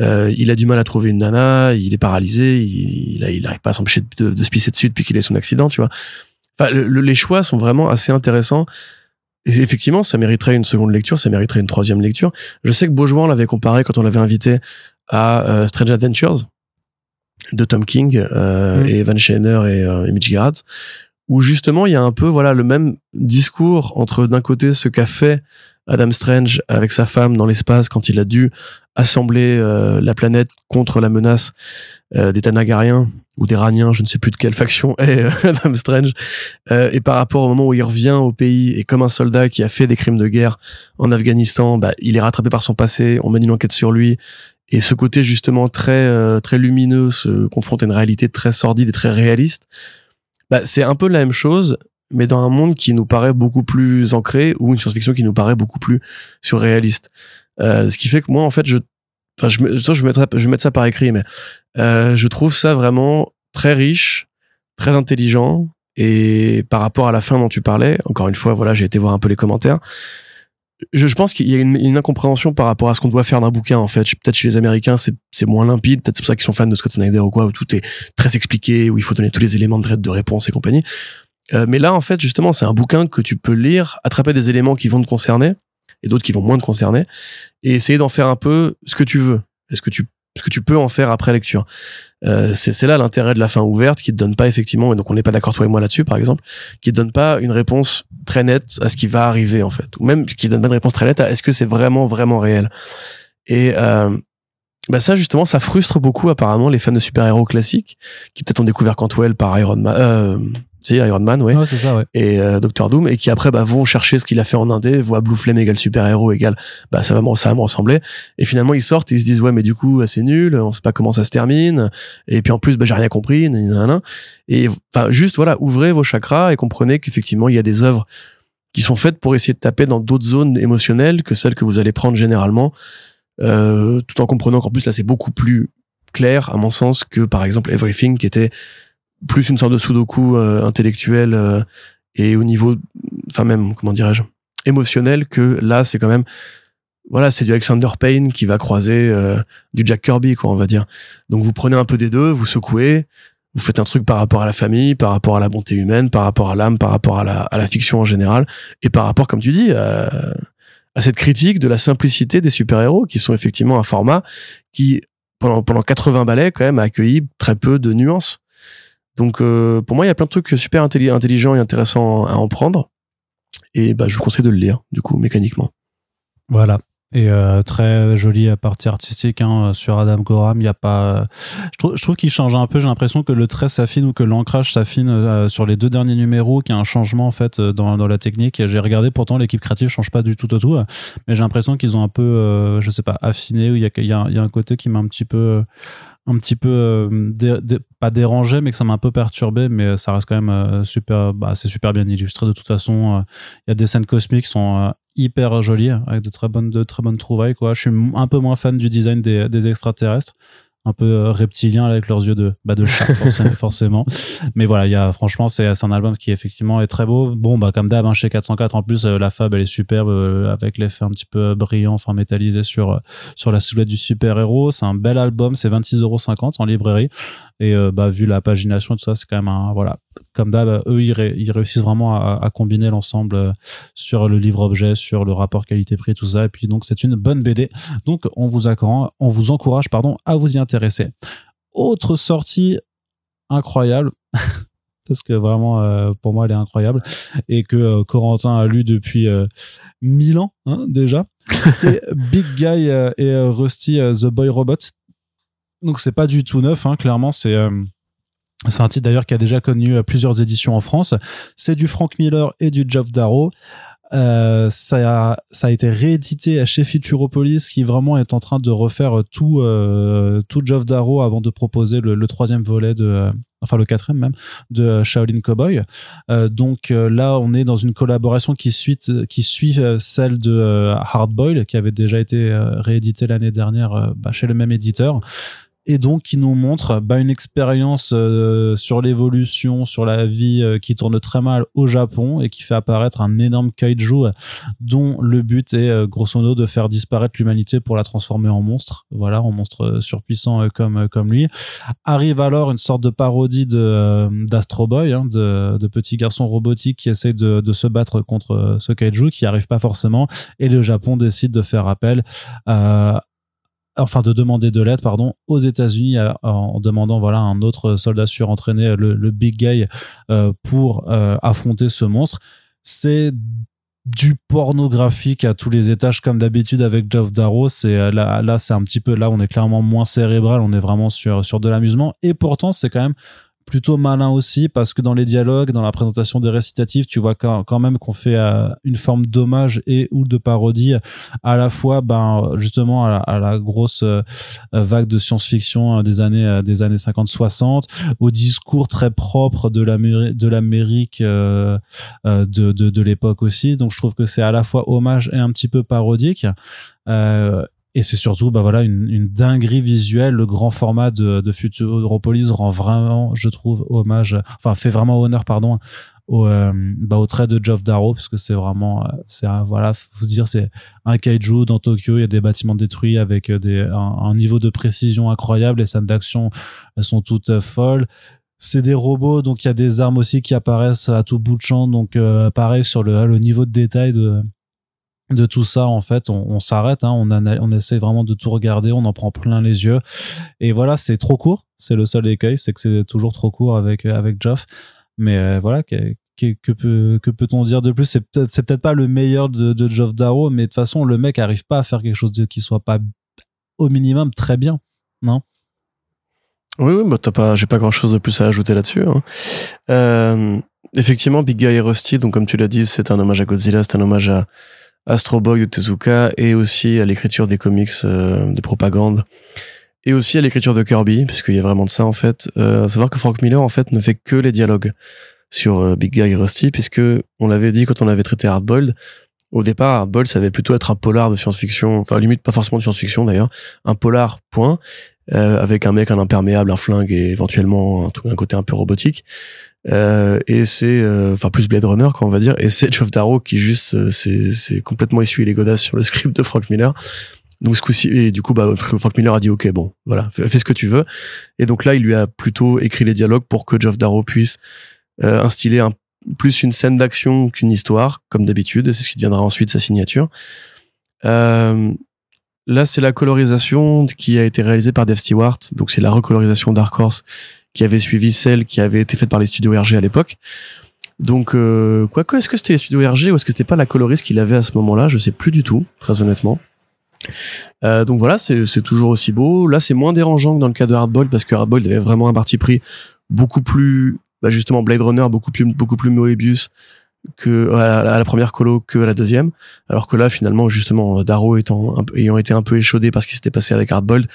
euh, il a du mal à trouver une nana il est paralysé il il, il arrive pas à s'empêcher de, de, se pisser dessus depuis qu'il a son accident tu vois les choix sont vraiment assez intéressants. Et effectivement, ça mériterait une seconde lecture, ça mériterait une troisième lecture. Je sais que Beaujouan l'avait comparé quand on l'avait invité à euh, Strange Adventures de Tom King euh, mm. et Van Scheiner et, euh, Mitch Gerrard, où justement il y a un peu voilà le même discours entre d'un côté ce qu'a fait Adam Strange avec sa femme dans l'espace quand il a dû assembler la planète contre la menace des Tanagariens ou des Raniens, je ne sais plus de quelle faction est euh, Adam Strange, euh, et par rapport au moment où il revient au pays et comme un soldat qui a fait des crimes de guerre en Afghanistan, bah, il est rattrapé par son passé, on mène une enquête sur lui, et ce côté justement très euh, très lumineux se confronte à une réalité très sordide et très réaliste, bah, c'est un peu la même chose, mais dans un monde qui nous paraît beaucoup plus ancré ou une science-fiction qui nous paraît beaucoup plus surréaliste. Euh, ce qui fait que moi, en fait, je je je je vais mettre ça par écrit mais euh, je trouve ça vraiment très riche très intelligent Et par rapport à la fin dont tu parlais, encore une fois, voilà, j'ai été voir un peu les commentaires. Je, pense qu'il y a une, incompréhension par rapport à ce qu'on doit faire d'un bouquin en fait. Peut-être chez les Américains c'est c'est moins limpide, peut-être c'est pour ça qu'ils sont fans de Scott Snyder ou quoi, où tout est très expliqué, où il faut donner tous les éléments de, de réponse et compagnie. Euh, mais là en fait justement c'est un bouquin que tu peux lire, attraper des éléments qui vont te concerner et d'autres qui vont moins te concerner et essayer d'en faire un peu ce que tu veux. Est-ce que tu ce que tu peux en faire après lecture. Euh, c'est là l'intérêt de la fin ouverte qui te donne pas effectivement, et donc on n'est pas d'accord toi et moi là-dessus par exemple, qui te donne pas une réponse très nette à ce qui va arriver en fait, ou même qui donne pas une réponse très nette à est-ce que c'est vraiment vraiment réel. Et euh, bah ça justement ça frustre beaucoup apparemment les fans de super-héros classiques qui peut-être ont découvert Cantwell par Iron Man, euh, c'est Iron Man, ouais. ouais c'est ça, ouais. Et euh, Doctor Doom, et qui après bah, vont chercher ce qu'il a fait en Indé, voient Blue Flame égale super-héros égale, bah ça va, me, ça va me ressembler. Et finalement ils sortent, ils se disent ouais mais du coup c'est nul, on sait pas comment ça se termine. Et puis en plus bah j'ai rien compris, nanana. Et enfin juste voilà, ouvrez vos chakras et comprenez qu'effectivement il y a des œuvres qui sont faites pour essayer de taper dans d'autres zones émotionnelles que celles que vous allez prendre généralement, euh, tout en comprenant qu'en plus là c'est beaucoup plus clair à mon sens que par exemple Everything qui était plus une sorte de sudoku euh, intellectuel euh, et au niveau, enfin même, comment dirais-je, émotionnel que là, c'est quand même, voilà, c'est du Alexander Payne qui va croiser euh, du Jack Kirby, quoi, on va dire. Donc vous prenez un peu des deux, vous secouez, vous faites un truc par rapport à la famille, par rapport à la bonté humaine, par rapport à l'âme, par rapport à la, à la fiction en général, et par rapport, comme tu dis, à, à cette critique de la simplicité des super-héros, qui sont effectivement un format qui, pendant, pendant 80 balais, quand même, a accueilli très peu de nuances. Donc euh, pour moi, il y a plein de trucs super intelligents et intéressants à en prendre. Et bah, je vous conseille de le lire, du coup, mécaniquement. Voilà. Et euh, très jolie partie artistique hein, sur Adam Gorham. Il y a pas. Je je trouve qu'il change un peu. J'ai l'impression que le trait s'affine ou que l'ancrage s'affine euh, sur les deux derniers numéros. Qu'il y a un changement en fait dans, dans la technique. J'ai regardé pourtant l'équipe créative change pas du tout au tout, mais j'ai l'impression qu'ils ont un peu, je sais pas, affiné. Ou il y a, y a un côté qui m'a un petit peu un petit peu euh, pas dérangé mais que ça m'a un peu perturbé mais ça reste quand même euh, super bah, c'est super bien illustré de toute façon euh, il y a des scènes cosmiques qui sont hyper jolies avec de très bonnes de très bonnes trouvailles quoi. Je suis un peu moins fan du design des, des extraterrestres un peu euh, reptiliens avec leurs yeux de bah de chat forcément mais voilà il y a franchement c'est un album qui effectivement est très beau. Bon bah comme d'hab hein, chez 404 en plus euh, la fab elle est superbe euh, avec l'effet un petit peu brillant enfin métallisé sur sur la silhouette du super héros c'est un bel album c'est 26,50€ en librairie et bah vu la pagination tout ça c'est quand même un voilà comme d'hab, eux, ils, réussissent vraiment à, combiner l'ensemble euh, sur le livre-objet, sur le rapport qualité-prix, tout ça. Et puis, donc, c'est une bonne BD. Donc, on vous, on vous encourage pardon, à vous y intéresser. Autre sortie incroyable. parce que vraiment, euh, pour moi, elle est incroyable. Et que euh, Corentin a lu depuis mille ans, hein, déjà. C'est Big Guy et Rusty The Boy Robot. Donc, c'est pas du tout neuf, hein, clairement. C'est c'est un titre d'ailleurs qui a déjà connu euh, plusieurs éditions en France. C'est du Frank Miller et du Geoff Darrow. Euh, ça, a, ça a été réédité chez Futuropolis qui vraiment est en train de refaire tout, euh, tout Geoff Darrow avant de proposer le, troisième volet de, euh, enfin le quatrième même, de Shaolin Cowboy. Euh, donc là, on est dans une collaboration qui suit, qui suit celle de Hardboil qui avait déjà été réédité l'année dernière bah, chez le même éditeur et donc qui nous montre bah, une expérience euh, sur l'évolution, sur la vie euh, qui tourne très mal au Japon et qui fait apparaître un énorme kaiju dont le but est euh, grosso modo de faire disparaître l'humanité pour la transformer en monstre, voilà, en monstre surpuissant comme comme lui. Arrive alors une sorte de parodie de d'Astro Boy, hein, de, de petit garçon robotique qui essaie de, de se battre contre ce kaiju qui arrive pas forcément et le Japon décide de faire appel à enfin de demander de l'aide pardon aux États-Unis euh, en demandant voilà un autre soldat surentraîné le, le big guy euh, pour euh, affronter ce monstre. C'est du pornographique à tous les étages comme d'habitude avec Geoff Darrow. Là là c'est un petit peu là on est clairement moins cérébral on est vraiment sur sur de l'amusement. Et pourtant c'est quand même plutôt malin aussi parce que dans les dialogues, dans la présentation des récitatifs, tu vois quand, même qu'on fait euh, une forme d'hommage et ou de parodie à la fois, ben justement à la, grosse euh, vague de science-fiction euh, des années des années 50-60, au discours très propre de l'Amérique de l'Amérique de, de, l'époque aussi. Donc je trouve que c'est à la fois hommage et un petit peu parodique. Et c'est surtout bah voilà une, une, dinguerie visuelle. Le grand format de, de Futuropolis rend vraiment je trouve hommage enfin fait vraiment honneur pardon au euh, bah, au trait de Geoff Darrow parce que c'est vraiment c'est voilà faut dire c'est un kaiju dans Tokyo. Il y a des bâtiments détruits avec des un, niveau de précision incroyable. Les scènes d'action sont toutes folles. C'est des robots, donc il y a des armes aussi qui apparaissent à tout bout de champ. Donc euh, pareil sur le, le, niveau de détail de de tout ça en fait on, s'arrête hein, on, essaie vraiment de tout regarder on en prend plein les yeux et voilà c'est trop court c'est le seul écueil c'est que c'est toujours trop court avec avec Geoff mais euh, voilà que, que, peut que peut-on dire de plus? C'est peut-être c'est peut-être pas le meilleur de, de Geoff Darrow mais de toute façon le mec arrive pas à faire quelque chose de, qui soit pas au minimum très bien non? Oui, oui, bah t'as pas, j'ai pas grand chose de plus à ajouter là-dessus. Hein. Euh, effectivement, Big Guy et Rusty, donc comme tu l'as dit, c'est un hommage à Godzilla, c'est un hommage à Astro Boy de Tezuka et aussi à l'écriture des comics euh, de propagande et aussi à l'écriture de Kirby, puisqu'il y a vraiment de ça en fait. Euh, savoir que Frank Miller en fait ne fait que les dialogues sur euh, Big Guy et Rusty, puisque on l'avait dit quand on avait traité Hardboiled. Au départ, Hardboiled, ça avait plutôt être un polar de science-fiction, enfin limite pas forcément de science-fiction d'ailleurs, un polar point. Euh, avec un mec, un imperméable, un flingue et éventuellement un, un côté un peu robotique. Euh, et c'est, euh, enfin plus Blade Runner, quoi, on va dire. Et c'est Geoff Darrow qui juste, euh, c'est complètement essuyé les godasses sur le script de Frank Miller. Donc ce coup-ci, et du coup, bah, Frank Miller a dit ok, bon, voilà, fais, ce que tu veux. Et donc là, il lui a plutôt écrit les dialogues pour que Geoff Darrow puisse euh, instiller un, plus une scène d'action qu'une histoire, comme d'habitude. C'est ce qui deviendra ensuite sa signature. Euh, Là, c'est la colorisation qui a été réalisée par Dave Stewart. Donc, c'est la recolorisation Dark Horse qui avait suivi celle qui avait été faite par les studios RG à l'époque. Donc, euh, quoi que, est-ce que c'était les studios RG ou est-ce que c'était pas la coloriste qu'il avait à ce moment-là? Je sais plus du tout, très honnêtement. Euh, donc voilà, c'est toujours aussi beau. Là, c'est moins dérangeant que dans le cas de Hardboiled parce que Hardboiled avait vraiment un parti pris beaucoup plus, bah justement Blade Runner, beaucoup plus, beaucoup plus Moebius, que à la, première colo que à la deuxième alors que là finalement justement Darrow étant ayant été un peu échaudé parce qu'il s'était passé avec Hardboiled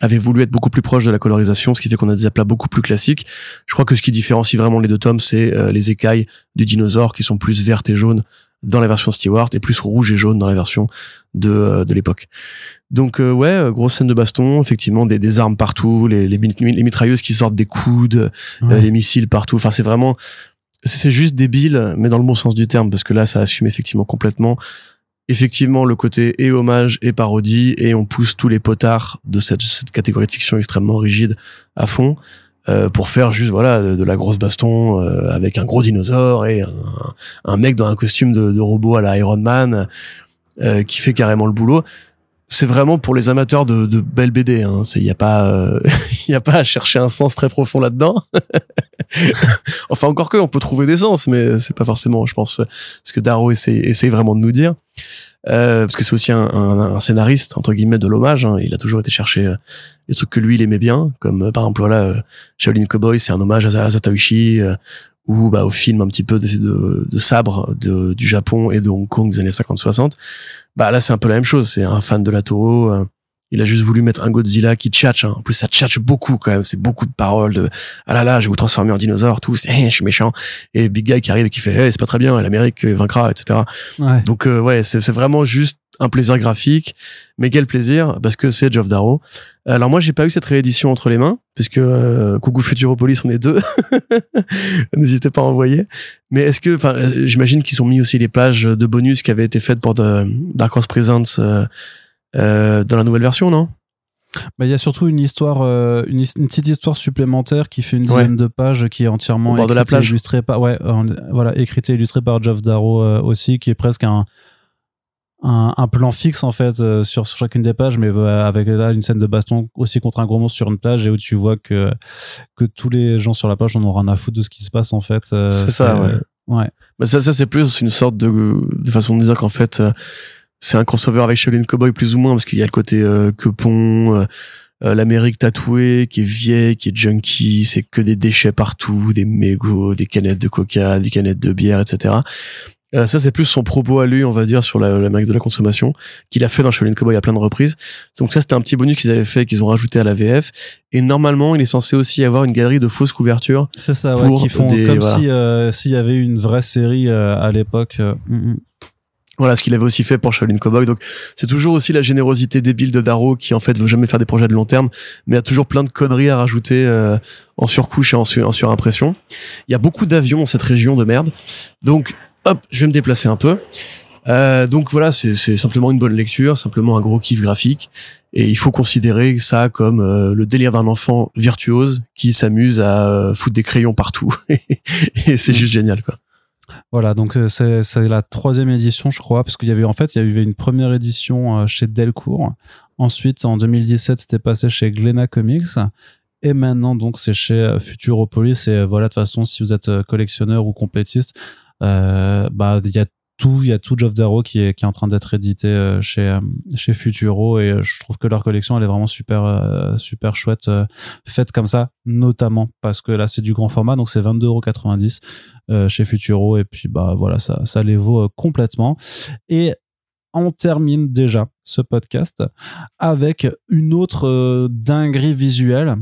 avait voulu être beaucoup plus proche de la colorisation ce qui fait qu'on a des aplats beaucoup plus classiques je crois que ce qui différencie vraiment les deux tomes c'est euh, les écailles du dinosaure qui sont plus vertes et jaunes dans la version Stewart et plus rouge et jaune dans la version de, euh, de l'époque. Donc euh, ouais, grosse scène de baston, effectivement des, des armes partout, les, les, les, mitrailleuses qui sortent des coudes, les missiles partout. Enfin c'est vraiment c'est juste débile, mais dans le bon sens du terme, parce que là, ça assume effectivement complètement, effectivement, le côté et hommage et parodie, et on pousse tous les potards de cette, cette catégorie de fiction extrêmement rigide à fond. Euh, pour faire juste voilà de, la grosse baston euh, avec un gros dinosaure et un, un, mec dans un costume de, de robot à la Iron Man euh, qui fait carrément le boulot c'est vraiment pour les amateurs de, de belles BD. Hein. Il n'y a pas, il euh, a pas à chercher un sens très profond là-dedans. enfin, encore que, on peut trouver des sens, mais c'est pas forcément, je pense, ce que Darrow essaie, vraiment de nous dire. Euh, parce que c'est aussi un, scénariste entre guillemets de l'hommage. Hein. Il a toujours été chercher euh, des trucs que lui il aimait bien, comme euh, par exemple voilà, euh, Shaolin Cowboy, c'est un hommage à, à ou bah, au film un petit peu de, sabre du Japon et de Hong Kong des années 50-60. Bah là c'est un peu la même chose. C'est un fan de la Toho. Il a juste voulu mettre un Godzilla qui tchatche. Hein. En plus ça tchatche beaucoup quand même. C'est beaucoup de paroles de ah là là je vais vous transformer en dinosaure tout. Eh, je suis méchant. Et Big Guy qui arrive et qui fait hey, c'est pas très bien. L'Amérique vaincra etc. Ouais. Donc euh, ouais c'est vraiment juste un plaisir graphique, mais quel plaisir parce que c'est Geoff Darrow. Alors moi j'ai pas eu cette réédition entre les mains puisque euh, Coucou Futuropolis on est deux. N'hésitez pas à envoyer. Mais est-ce que enfin euh, j'imagine qu'ils ont mis aussi les plages de bonus qui avaient été faites pour Dark Horse Presents euh, euh, dans la nouvelle version, non? Bah, il y a surtout une histoire, euh, une, une, petite histoire supplémentaire qui fait une dizaine de pages, qui est entièrement de la plage. illustrée par, ouais, voilà, écrite et illustrée par Geoff Darrow aussi, qui est presque un, un, un, plan fixe en fait euh, sur, sur, chacune des pages mais euh, avec là une scène de baston aussi contre un gros monstre sur une plage et où tu vois que que tous les gens sur la plage en ont rien à foutre de ce qui se passe en fait euh, c'est ça ouais, ouais. Bah ça ça c'est plus une sorte de de façon de dire qu'en fait c'est un crossover avec Shaolin Cowboy plus ou moins parce qu'il y a le côté euh, quepon l'Amérique tatouée qui est vieille, qui est junkie, c'est que des déchets partout, des mégots, des canettes de coca, des canettes de bière, etc. Euh, ça, c'est plus son propos à lui, on va dire, sur la, la de la consommation, qu'il a fait dans Shaolin Cowboy à plein de reprises. Donc ça, c'était un petit bonus qu'ils avaient fait, qu'ils ont rajouté à la VF. Et normalement, il est censé aussi avoir une galerie de fausses couvertures. C'est ça, ouais, qui font comme si euh, s'il y avait une vraie série euh, à l'époque. Mm, mm. Voilà ce qu'il avait aussi fait pour Shaolin Cowboy. Donc c'est toujours aussi la générosité débile de Darrow qui en fait veut jamais faire des projets de long terme, mais a toujours plein de conneries à rajouter euh, en surcouche et en, en surimpression. Il y a beaucoup d'avions dans cette région de merde. Donc hop, je vais me déplacer un peu. Euh, donc voilà, c'est simplement une bonne lecture, simplement un gros kiff graphique. Et il faut considérer ça comme euh, le délire d'un enfant virtuose qui s'amuse à euh, foutre des crayons partout. et c'est juste génial, quoi. Voilà, donc euh, c'est la troisième édition, je crois, parce qu'il y avait en fait, il y avait une première édition euh, chez Delcourt. Ensuite, en 2017, c'était passé chez Glena Comics. Et maintenant, donc, c'est chez euh, Futuropolis. Et voilà, de toute façon, si vous êtes collectionneur ou complétiste, bah, il y a tout, il y a tout Geoff Darrow qui est, qui est en train d'être édité euh, chez, euh, chez Futuro et euh, je trouve que leur collection elle est vraiment super, super chouette, faite comme ça, notamment parce que là c'est du grand format donc c'est 22,90€ chez Futuro et puis bah voilà, ça, ça les vaut complètement. Et on termine déjà ce podcast avec une autre dinguerie visuelle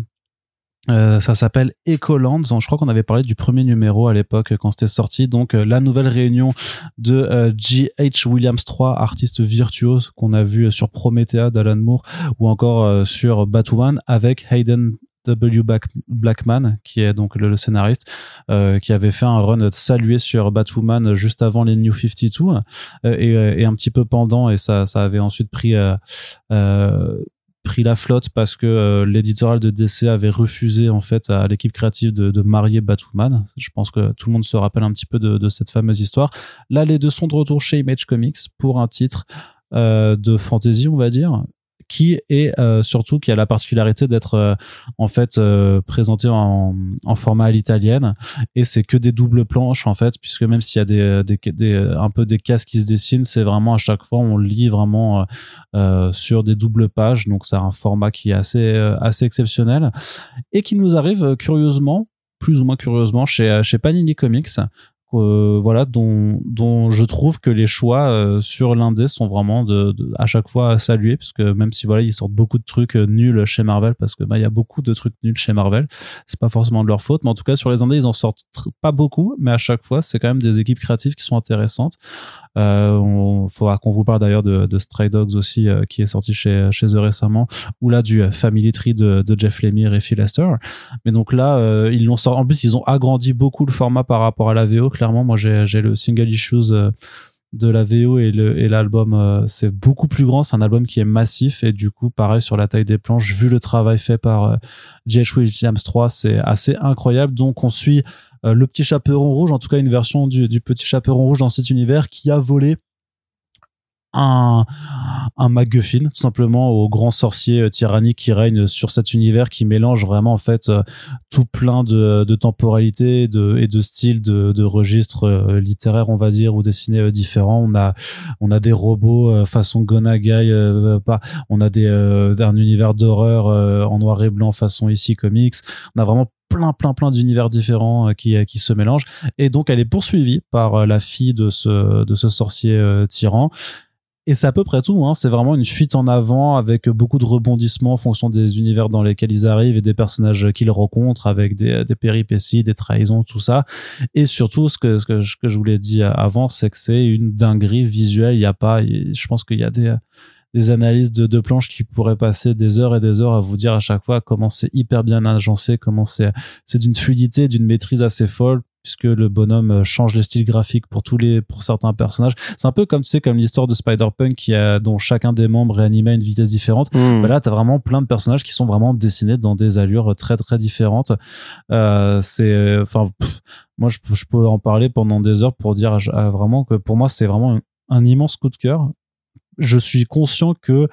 euh, ça s'appelle Ecolands. Je crois qu'on avait parlé du premier numéro à l'époque quand c'était sorti. Donc euh, la nouvelle réunion de G.H. Euh, Williams 3, artiste virtuose qu'on a vu sur Promethea d'Alan Moore ou encore sur Batwoman avec Hayden W. Blackman, qui est donc le, scénariste, qui avait fait un run salué sur Batwoman juste avant les New 52 et, et, un petit peu pendant, et ça, ça avait ensuite pris pris la flotte parce que euh, l'éditorial de DC avait refusé en fait à l'équipe créative de, marier Batwoman. Je pense que tout le monde se rappelle un petit peu de, cette fameuse histoire. Là, les deux sont de retour chez Image Comics pour un titre euh, de fantasy, on va dire, qui est euh, surtout qui a la particularité d'être euh, en fait euh, présenté en, en, format à l'italienne. Et c'est que des doubles planches en fait puisque même s'il y a un peu des cases qui se dessinent c'est vraiment à chaque fois on lit vraiment sur des doubles pages. Donc c'est un format qui est assez assez exceptionnel. Et qui nous arrive curieusement plus ou moins curieusement chez, chez Panini Comics voilà dont dont je trouve que les choix euh, sur l'indé sont vraiment à chaque fois à saluer parce que même si voilà ils sortent beaucoup de trucs euh, nuls chez Marvel parce que bah il y a beaucoup de trucs nuls chez Marvel c'est pas forcément de leur faute mais en tout cas sur les indés ils en sortent pas beaucoup mais à chaque fois c'est quand même des équipes créatives qui sont intéressantes euh, faudra qu'on vous parle d'ailleurs de, de, Stray Dogs aussi qui est sorti chez chez eux récemment ou là du Family Tree de, de Jeff Lemire et Phil Lester. Mais donc là ils l'ont sorti. En plus ils ont agrandi beaucoup le format par rapport à la VO clairement, moi, j'ai le single issues euh, de la VO et l'album euh, c'est beaucoup plus grand c'est un album qui est massif et du coup pareil sur la taille des planches vu le travail fait par J.H. Euh, Williams 3 c'est assez incroyable donc on suit le petit chaperon rouge en tout cas une version du, du petit chaperon rouge dans cet univers qui a volé un, un MacGuffin, tout simplement, au grand sorcier euh, tyrannique qui règne sur cet univers qui mélange vraiment, en fait, euh, tout plein de, de temporalité et de, et de styles de, de registres euh, littéraires, on va dire, ou dessinés différents. On a, on a des robots façon Gonagai, pas, on a des, un univers d'horreur en noir et blanc façon ici comics. On a vraiment plein plein plein d'univers différents qui qui se mélangent et donc elle est poursuivie par la fille de ce de ce sorcier tyran et c'est à peu près tout. Hein. C'est vraiment une fuite en avant avec beaucoup de rebondissements en fonction des univers dans lesquels ils arrivent et des personnages qu'ils rencontrent avec des, des, péripéties, des trahisons, tout ça. Et surtout, ce que, ce que, je voulais dire avant, c'est que c'est une dinguerie visuelle. Il n'y a pas, je pense qu'il y a des, des analyses de, de planches qui pourraient passer des heures et des heures à vous dire à chaque fois comment c'est hyper bien agencé, comment c'est, c'est d'une fluidité, d'une maîtrise assez folle puisque le bonhomme euh, change les styles graphiques pour tous les pour certains personnages. C'est un peu comme tu sais comme l'histoire de Spider-Punk qui a dont chacun des membres animé à une vitesse différente. Mmh. Bah là, t'as vraiment plein de personnages qui sont vraiment dessinés dans des allures très très différentes. Euh, c'est enfin moi je, je peux en parler pendant des heures pour dire vraiment que pour moi c'est vraiment un immense coup de cœur. Je suis conscient que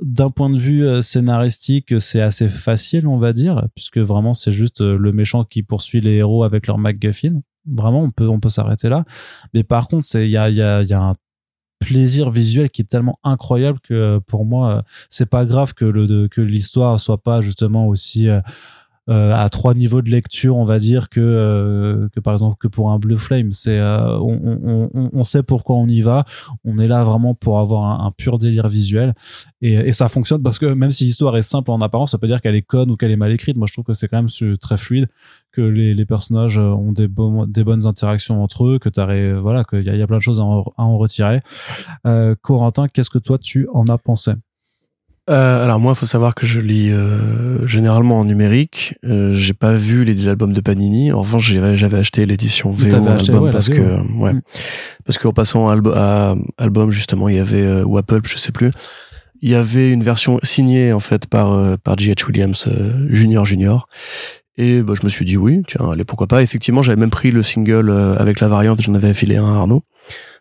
d'un point de vue euh, scénaristique, c'est assez facile, on va dire, puisque vraiment c'est juste euh, le méchant qui poursuit les héros avec leur MacGuffin. Vraiment, on peut, on peut s'arrêter là. Mais par contre, il y a, y, a, y a un plaisir visuel qui est tellement incroyable que euh, pour moi, c'est pas grave que le, que l'histoire soit pas justement aussi à trois niveaux de lecture, on va dire que euh, que par exemple que pour un Blue Flame, c'est euh, on, on, on, sait pourquoi on y va. On est là vraiment pour avoir un, pur délire visuel et, et, ça fonctionne parce que même si l'histoire est simple en apparence, ça peut dire qu'elle est conne ou qu'elle est mal écrite. Moi, je trouve que c'est quand même très fluide, que les, les personnages ont des, des bonnes interactions entre eux, que t'as voilà, qu'il y, a plein de choses à en, à en retirer. Corentin, qu'est-ce que toi tu en as pensé? Euh, alors moi, il faut savoir que je lis euh, généralement en numérique. Euh, j'ai pas vu les, albums de Panini. En revanche, j'avais acheté l'édition VO album parce que ouais, parce qu'en passant à album justement, il y avait euh, ou Apple, je sais plus. Il y avait une version signée en fait par euh, par G.H. Williams Junior Junior. Et bah, je me suis dit oui, tiens, allez pourquoi pas. Effectivement, j'avais même pris le single avec la variante. J'en avais affilé un à Arnaud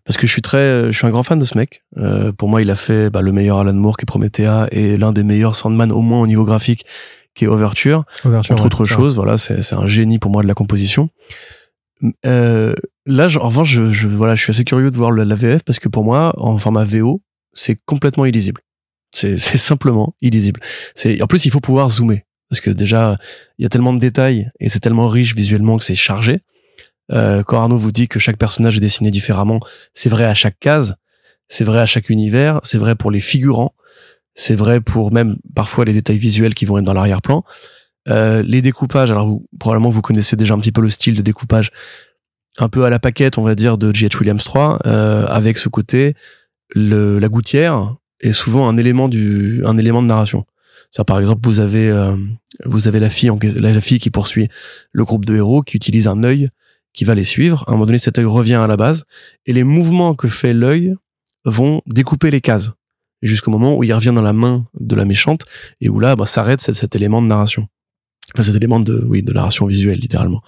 parce que je suis très, je suis un grand fan de ce mec. Euh, pour moi, il a fait bah, le meilleur Alan Moore qui est Promethea et l'un des meilleurs Sandman au moins au niveau graphique qui est Overture, Overture entre autres choses. Voilà, c'est c'est un génie pour moi de la composition. Euh, là, en revanche, je, je, voilà, je suis assez curieux de voir la VF parce que pour moi, en format VO, c'est complètement illisible. C'est c'est simplement illisible. C'est en plus il faut pouvoir zoomer parce que déjà il y a tellement de détails et c'est tellement riche visuellement que c'est chargé. Euh, quand Arnaud vous dit que chaque personnage est dessiné différemment, c'est vrai à chaque case, c'est vrai à chaque univers, c'est vrai pour les figurants, c'est vrai pour même parfois les détails visuels qui vont être dans l'arrière-plan. Euh, les découpages, alors vous, probablement vous connaissez déjà un petit peu le style de découpage, un peu à la paquette, on va dire, de G.H. Williams 3, euh, avec ce côté, le, la gouttière est souvent un élément du, un élément de narration. Ça, par exemple, vous avez, euh, vous avez la fille, la fille qui poursuit le groupe de héros, qui utilise un œil qui va les suivre. À un moment donné, cet œil revient à la base et les mouvements que fait l'œil vont découper les cases jusqu'au moment où il revient dans la main de la méchante et où là, bah, s'arrête cet, élément de narration. Enfin, cet élément de, oui, de narration visuelle, littéralement.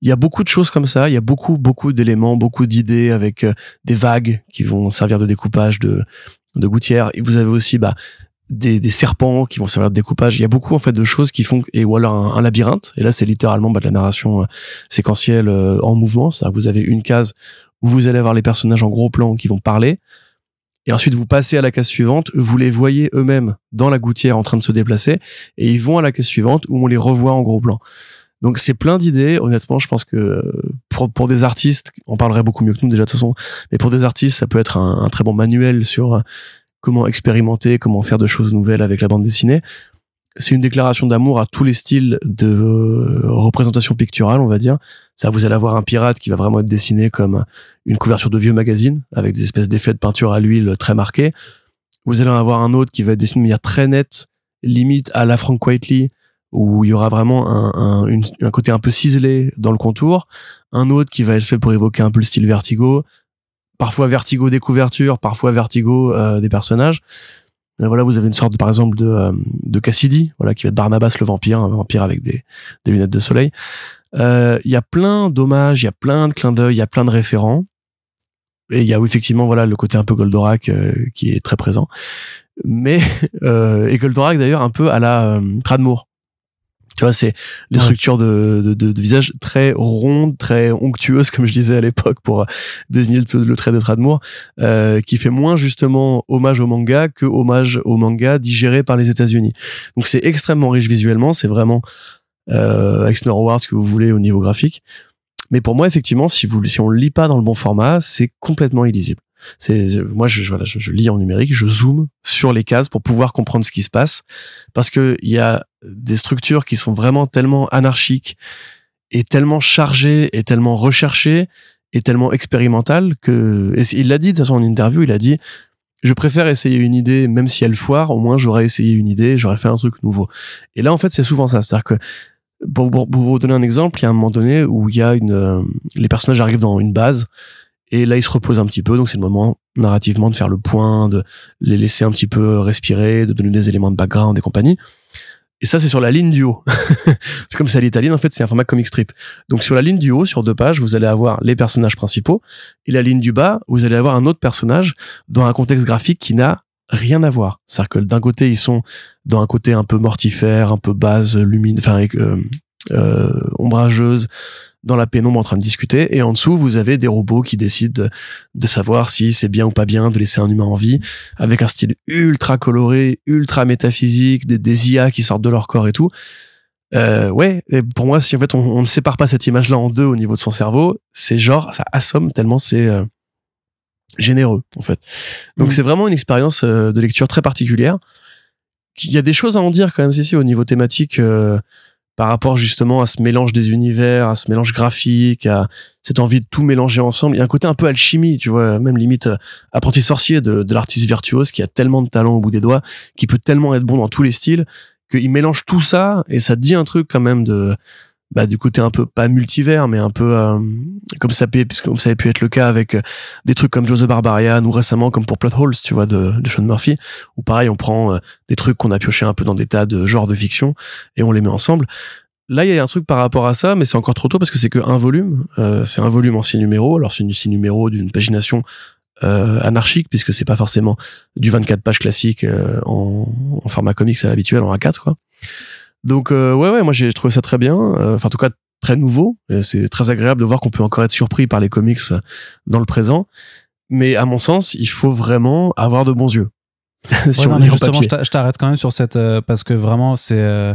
Il y a beaucoup de choses comme ça. Il y a beaucoup, beaucoup d'éléments, beaucoup d'idées avec euh, des vagues qui vont servir de découpage de, de gouttière. Et vous avez aussi, bah, des, des, serpents qui vont servir de découpage. Il y a beaucoup en fait de choses qui font et ou alors un, labyrinthe. Et là, c'est littéralement bah, de la narration euh, séquentielle euh, en mouvement. Ça, vous avez une case où vous allez avoir les personnages en gros plan qui vont parler. Et ensuite, vous passez à la case suivante. Vous les voyez eux-mêmes dans la gouttière en train de se déplacer. Et ils vont à la case suivante où on les revoit en gros plan. Donc c'est plein d'idées. Honnêtement, je pense que euh, pour, pour des artistes, on parlerait beaucoup mieux que nous déjà de toute façon, mais pour des artistes, ça peut être un, un très bon manuel sur comment expérimenter, comment faire de choses nouvelles avec la bande dessinée. C'est une déclaration d'amour à tous les styles de représentation picturale, on va dire. Ça, vous allez avoir un pirate qui va vraiment être dessiné comme une couverture de vieux magazine, avec des espèces d'effets de peinture à l'huile très marqués. Vous allez en avoir un autre qui va être dessiné de manière très nette, limite à la Frank Whiteley, où il y aura vraiment un, un, côté un peu ciselé dans le contour. Un autre qui va être fait pour évoquer un peu le style Vertigo parfois vertigo des couvertures, parfois vertigo euh, des personnages. Et voilà, vous avez une sorte, par exemple, de, euh, de Cassidy, voilà, qui va être Barnabas le vampire, un vampire avec des, des lunettes de soleil. Euh, il y a plein d'hommages, il y a plein de clins d'œil, il y a plein de référents. Et il y a effectivement voilà le côté un peu Goldorak qui est très présent. Mais et Goldorak d'ailleurs un peu à la Tradmoor tu vois, c'est des structures de, de, de, visage très rondes, très onctueuses, comme je disais à l'époque pour euh, désigner le, trait de Tradmoor, euh, qui fait moins justement hommage au manga que hommage au manga digéré par les États-Unis. Donc c'est extrêmement riche visuellement, c'est vraiment euh, avec Snow ce que vous voulez au niveau graphique. Mais pour moi, effectivement, si vous si on le lit pas dans le bon format, c'est complètement illisible. C'est moi je, voilà je, lis en numérique, je zoome sur les cases pour pouvoir comprendre ce qui se passe parce que il y a des structures qui sont vraiment tellement anarchiques et tellement chargées et tellement recherchées et tellement expérimentales que il l'a dit de toute façon en interview, il a dit je préfère essayer une idée même si elle foire, au moins j'aurais essayé une idée, j'aurais fait un truc nouveau. Et là en fait, c'est souvent ça, c'est-à-dire que pour, pour, vous donner un exemple, il y a un moment donné où il y a une euh, les personnages arrivent dans une base et là, ils se reposent un petit peu, donc c'est le moment narrativement de faire le point, de les laisser un petit peu respirer, de donner des éléments de background et compagnie. Et ça, c'est sur la ligne du haut. c'est comme c'est à l'italienne, en fait, c'est un format comic strip. Donc sur la ligne du haut, sur deux pages, vous allez avoir les personnages principaux, et la ligne du bas, vous allez avoir un autre personnage dans un contexte graphique qui n'a rien à voir. C'est-à-dire que d'un côté, ils sont dans un côté un peu mortifère, un peu base, lumine, enfin, euh, euh, ombrageuse, dans la pénombre en train de discuter et en dessous vous avez des robots qui décident de, savoir si c'est bien ou pas bien de laisser un humain en vie avec un style ultra coloré, ultra métaphysique, des, des IA qui sortent de leur corps et tout. Euh, ouais, et pour moi, si en fait on, on ne sépare pas cette image-là en deux au niveau de son cerveau, c'est genre ça assomme tellement c'est euh, généreux en fait. Donc Mm. c'est vraiment une expérience euh, de lecture très particulière. Il y a des choses à en dire quand même ici au niveau thématique euh, par rapport justement à ce mélange des univers, à ce mélange graphique, à cette envie de tout mélanger ensemble. Il y a un côté un peu alchimie, tu vois, même limite euh, apprenti sorcier de, de l'artiste virtuose qui a tellement de talent au bout des doigts, qui peut tellement être bon dans tous les styles, qu'il mélange tout ça et ça dit un truc quand même de bah, du côté un peu pas multivers mais un peu euh, comme ça puisque ça avait pu être le cas avec euh, des trucs comme Joe the Barbarian ou récemment comme pour Plot Holes tu vois de, de Sean Murphy où pareil on prend euh, des trucs qu'on a pioché un peu dans des tas de genres de fiction et on les met ensemble. Là il y a un truc par rapport à ça mais c'est encore trop tôt parce que c'est que un volume euh, c'est un volume en six numéros. Alors c'est une six numéros d'une pagination euh, anarchique puisque c'est pas forcément du 24 pages classique en, en format comics à en A4 quoi donc euh, ouais ouais moi j'ai trouvé ça très bien Euh, enfin en tout cas très nouveau. Et c'est très agréable de voir qu'on peut encore être surpris par les comics euh, dans le présent. Mais à mon sens il faut vraiment avoir de bons yeux. Si Ouais, non, on en justement, je t'a- je t'arrête quand même sur cette euh, parce que vraiment c'est euh,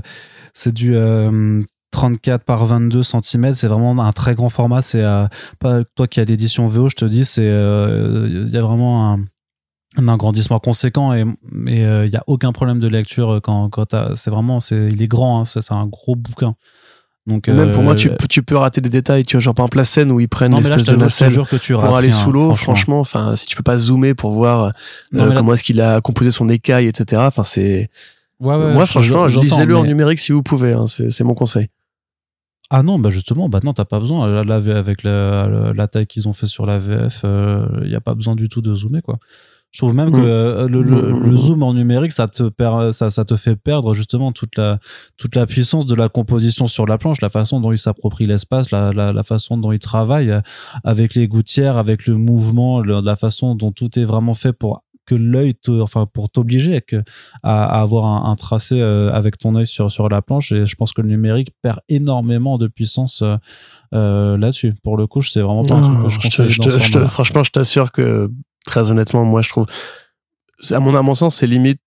c'est du euh, 34 par 22 cm, c'est vraiment un très grand format. C'est euh, pas toi qui as l'édition VO, je te dis, c'est euh, il y a vraiment un, un agrandissement conséquent et mais euh, il y a aucun problème de lecture quand quand t'as- c'est vraiment c'est il est grand, hein, c'est c'est un gros bouquin. Donc même pour euh, moi tu, peux- tu peux rater des détails tu vois genre par exemple la scène où ils prennent l'espèce de nacelle que tu pour aller sous l'eau franchement. franchement enfin si tu peux pas zoomer pour voir euh, Non, mais là- comment est-ce qu'il a composé son écaille etc enfin c'est Ouais, ouais, moi je- franchement lisez-le en numérique si vous pouvez hein, c'est c'est mon conseil Ah non, bah justement, bah non, t'as pas besoin. Là, là, avec la, taille qu'ils ont fait sur la VF, il n'y a pas besoin du tout de zoomer, quoi. Je trouve même que Mm. euh, le, le- Mm, le mm, zoom en numérique, ça te, per- ça, ça te fait perdre justement toute la, toute la puissance de la composition sur la planche, la façon dont il s'approprie l'espace, la, la, la façon dont il travaille euh, avec les gouttières, avec le mouvement, la façon dont tout est vraiment fait pour que l'œil, enfin pour t'obliger à, à, avoir un, un tracé euh, avec ton œil sur, sur la planche. Et je pense que le numérique perd énormément de puissance euh, là-dessus. Pour le coup, c'est vraiment pas un truc que Non, je te- je te- je franchement, je t'assure que très honnêtement, moi, je trouve, à mon, à mon sens, c'est limite.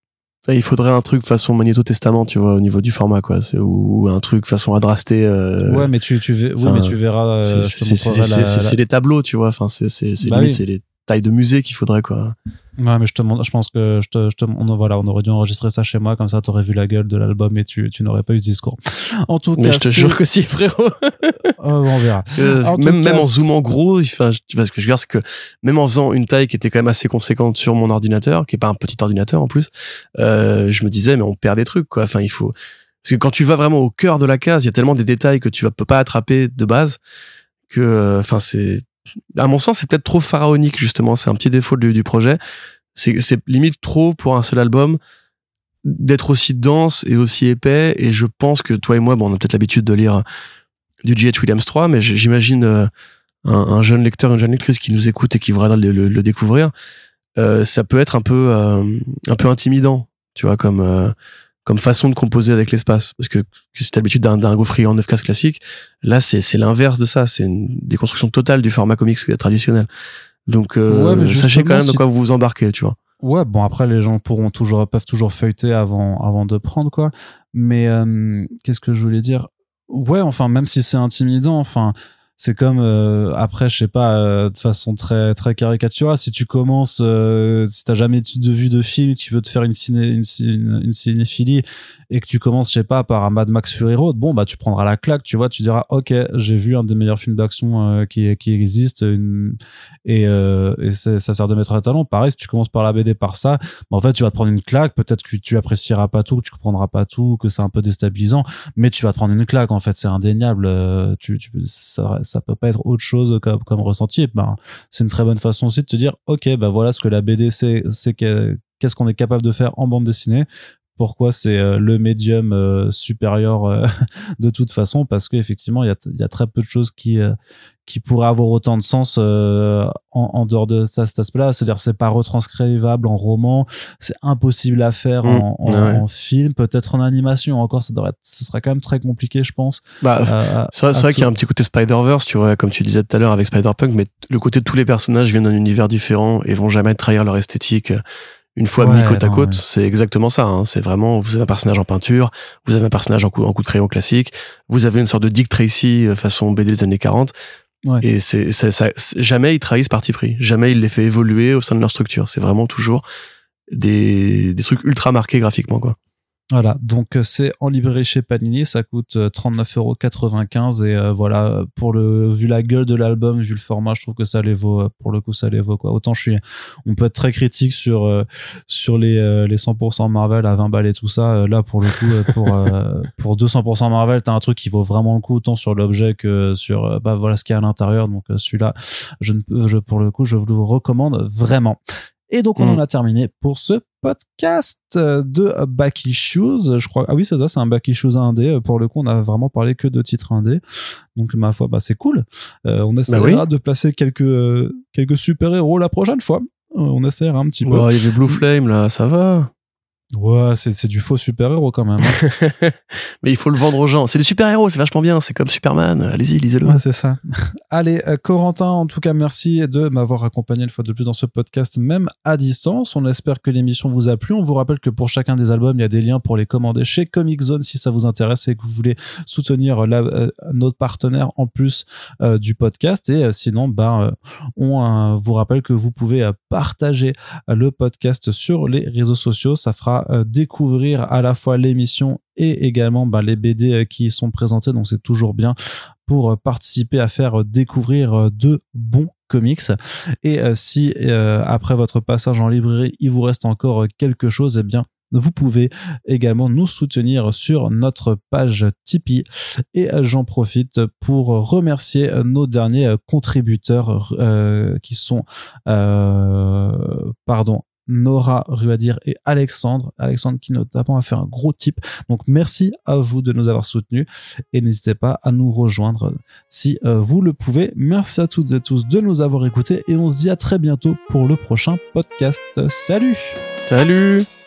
Il faudrait un truc façon Magnéto Testament, tu vois, au niveau du format, quoi. C'est ou un truc façon Adrasté. Euh, Ouais, mais tu, tu, oui, mais tu verras. euh, c'est les tableaux, tu vois. Enfin, c'est c'est c'est Bah limite, oui. c'est les de musée qu'il faudrait, quoi. Ouais, mais je te je pense que je te, je te, on, voilà, on aurait dû enregistrer ça chez moi, comme ça t'aurais vu la gueule de l'album et tu, tu n'aurais pas eu ce discours. En tout Mais cas, je te jure que si, frérot. Oh, on verra. Euh, En même, même en zoomant gros, enfin, je- tu vois ce que je veux dire, c'est que même en faisant une taille qui était quand même assez conséquente sur mon ordinateur, qui est pas un petit ordinateur en plus, euh, je me disais, mais on perd des trucs, quoi. Enfin, il faut, parce que quand tu vas vraiment au cœur de la case, il y a tellement des détails que tu vas peux pas attraper de base que, euh, enfin, c'est, à mon sens, c'est peut-être trop pharaonique, justement. C'est un petit défaut du, projet. C'est, limite trop pour un seul album d'être aussi dense et aussi épais. Et je pense que toi et moi, bon, on a peut-être l'habitude de lire du G.H. Williams 3, mais j'imagine euh, un, un jeune lecteur, une jeune lectrice qui nous écoute et qui voudra le, découvrir, euh, ça peut être un peu euh, un peu intimidant, tu vois, comme comme façon de composer avec l'espace, parce que, que si t'as l'habitude d'un d'un gaufrier en 9 cases classique, là c'est c'est l'inverse de ça, c'est une déconstruction totale du format comics traditionnel. Donc euh, Ouais, sachez quand même de quoi vous vous embarquez, tu vois. Ouais, bon après les gens pourront toujours peuvent toujours feuilleter avant avant de prendre quoi. Mais euh, qu'est-ce que je voulais dire? Ouais, enfin même si c'est intimidant, enfin c'est comme euh, après je sais pas euh, de façon très très caricaturale si tu commences euh, si t'as jamais de vue de film tu veux te faire une ciné une, une cinéphilie et que tu commences je sais pas par un Mad Max Fury Road bon bah tu prendras la claque tu vois tu diras ok j'ai vu un des meilleurs films d'action euh, qui qui existe et, euh, et ça sert de mettre à talent. Pareil si tu commences par la BD par ça bah, en fait tu vas te prendre une claque peut-être que tu apprécieras pas tout que tu comprendras pas tout que c'est un peu déstabilisant mais tu vas te prendre une claque en fait c'est indéniable euh, tu, tu ça, ça peut pas être autre chose comme, comme ressenti. Ben c'est une très bonne façon aussi de te dire ok bah voilà ce que la BD c'est c'est que- qu'est-ce qu'on est capable de faire en bande dessinée pourquoi c'est euh, le médium euh, supérieur euh, de toute façon parce qu'effectivement il y a, il y a très peu de choses qui euh, qui pourraient avoir autant de sens euh, en, en dehors de ça, cet aspect-là c'est-à-dire c'est pas retranscrivable en roman c'est impossible à faire en, en- Mmh, ouais. en film peut-être en animation encore ça devrait être, ce sera quand même très compliqué je pense Bah, C'est vrai, vrai qu'il y a un petit côté Spider-Verse, tu vois, comme tu disais tout à l'heure avec Spider-Punk, mais le côté de tous les personnages viennent d'un univers différent et vont jamais trahir leur esthétique. Une fois mis côte à côte, c'est exactement ça. Hein. C'est vraiment, vous avez un personnage en peinture, vous avez un personnage en coup, en coup de crayon classique, vous avez une sorte de Dick Tracy euh, façon BD des années 40. Et c'est, ça, jamais ils trahissent parti pris. Jamais ils les fait évoluer au sein de leur structure. C'est vraiment toujours des, des trucs ultra marqués graphiquement, quoi. Voilà, donc euh, c'est en librairie chez Panini, ça coûte 39,95€ euh, et euh, voilà, pour le vu la gueule de l'album, vu le format, je trouve que ça les vaut pour le coup ça les vaut quoi. Autant je suis on peut être très critique sur sur les les 100% Marvel à 20 balles et tout ça, là pour le coup pour pour 200% Marvel, t'as un truc qui vaut vraiment le coup autant sur l'objet que sur bah voilà ce qu'il y a à l'intérieur. Donc celui-là, je ne je pour le coup, je vous le recommande vraiment. Et donc, on en mm. a terminé pour ce podcast de Back Issues. Je crois, ah oui, c'est ça, c'est un Back Issues indé. Pour le coup, on a vraiment parlé que de titres indé. Donc, ma foi, bah, c'est cool. Euh, on bah essaiera de placer quelques, euh, quelques super-héros la prochaine fois. Euh, on essaiera un petit peu. il y avait Blue Flame, là, ça va. Ouais, c'est du faux super-héros quand même. Hein. Mais il faut le vendre aux gens. C'est des super-héros, c'est vachement bien. C'est comme Superman. Allez-y, lisez-le. Ouais, c'est ça. Allez, euh, Corentin, en tout cas, merci de m'avoir accompagné une fois de plus dans ce podcast, même à distance. On espère que l'émission vous a plu. On vous rappelle que pour chacun des albums, il y a des liens pour les commander chez Comic Zone si ça vous intéresse et que vous voulez soutenir la, euh, notre partenaire en plus euh, du podcast. Et sinon, bah, on vous rappelle que vous pouvez partager le podcast sur les réseaux sociaux. Ça fera euh, découvrir à la fois l'émission et également bah, les BD euh, qui sont présentés. Donc c'est toujours bien pour euh, participer à faire découvrir de bons comics. Et si après votre passage en librairie, il vous reste encore quelque chose, eh bien vous pouvez également nous soutenir sur notre page Tipeee. Et j'en profite pour remercier nos derniers contributeurs qui sont, pardon, Nora Ruadir et Alexandre. Alexandre qui notamment a fait un gros tip. Donc merci à vous de nous avoir soutenus et n'hésitez pas à nous rejoindre si euh, vous le pouvez. Merci à toutes et tous de nous avoir écoutés et on se dit à très bientôt pour le prochain podcast. Salut Salut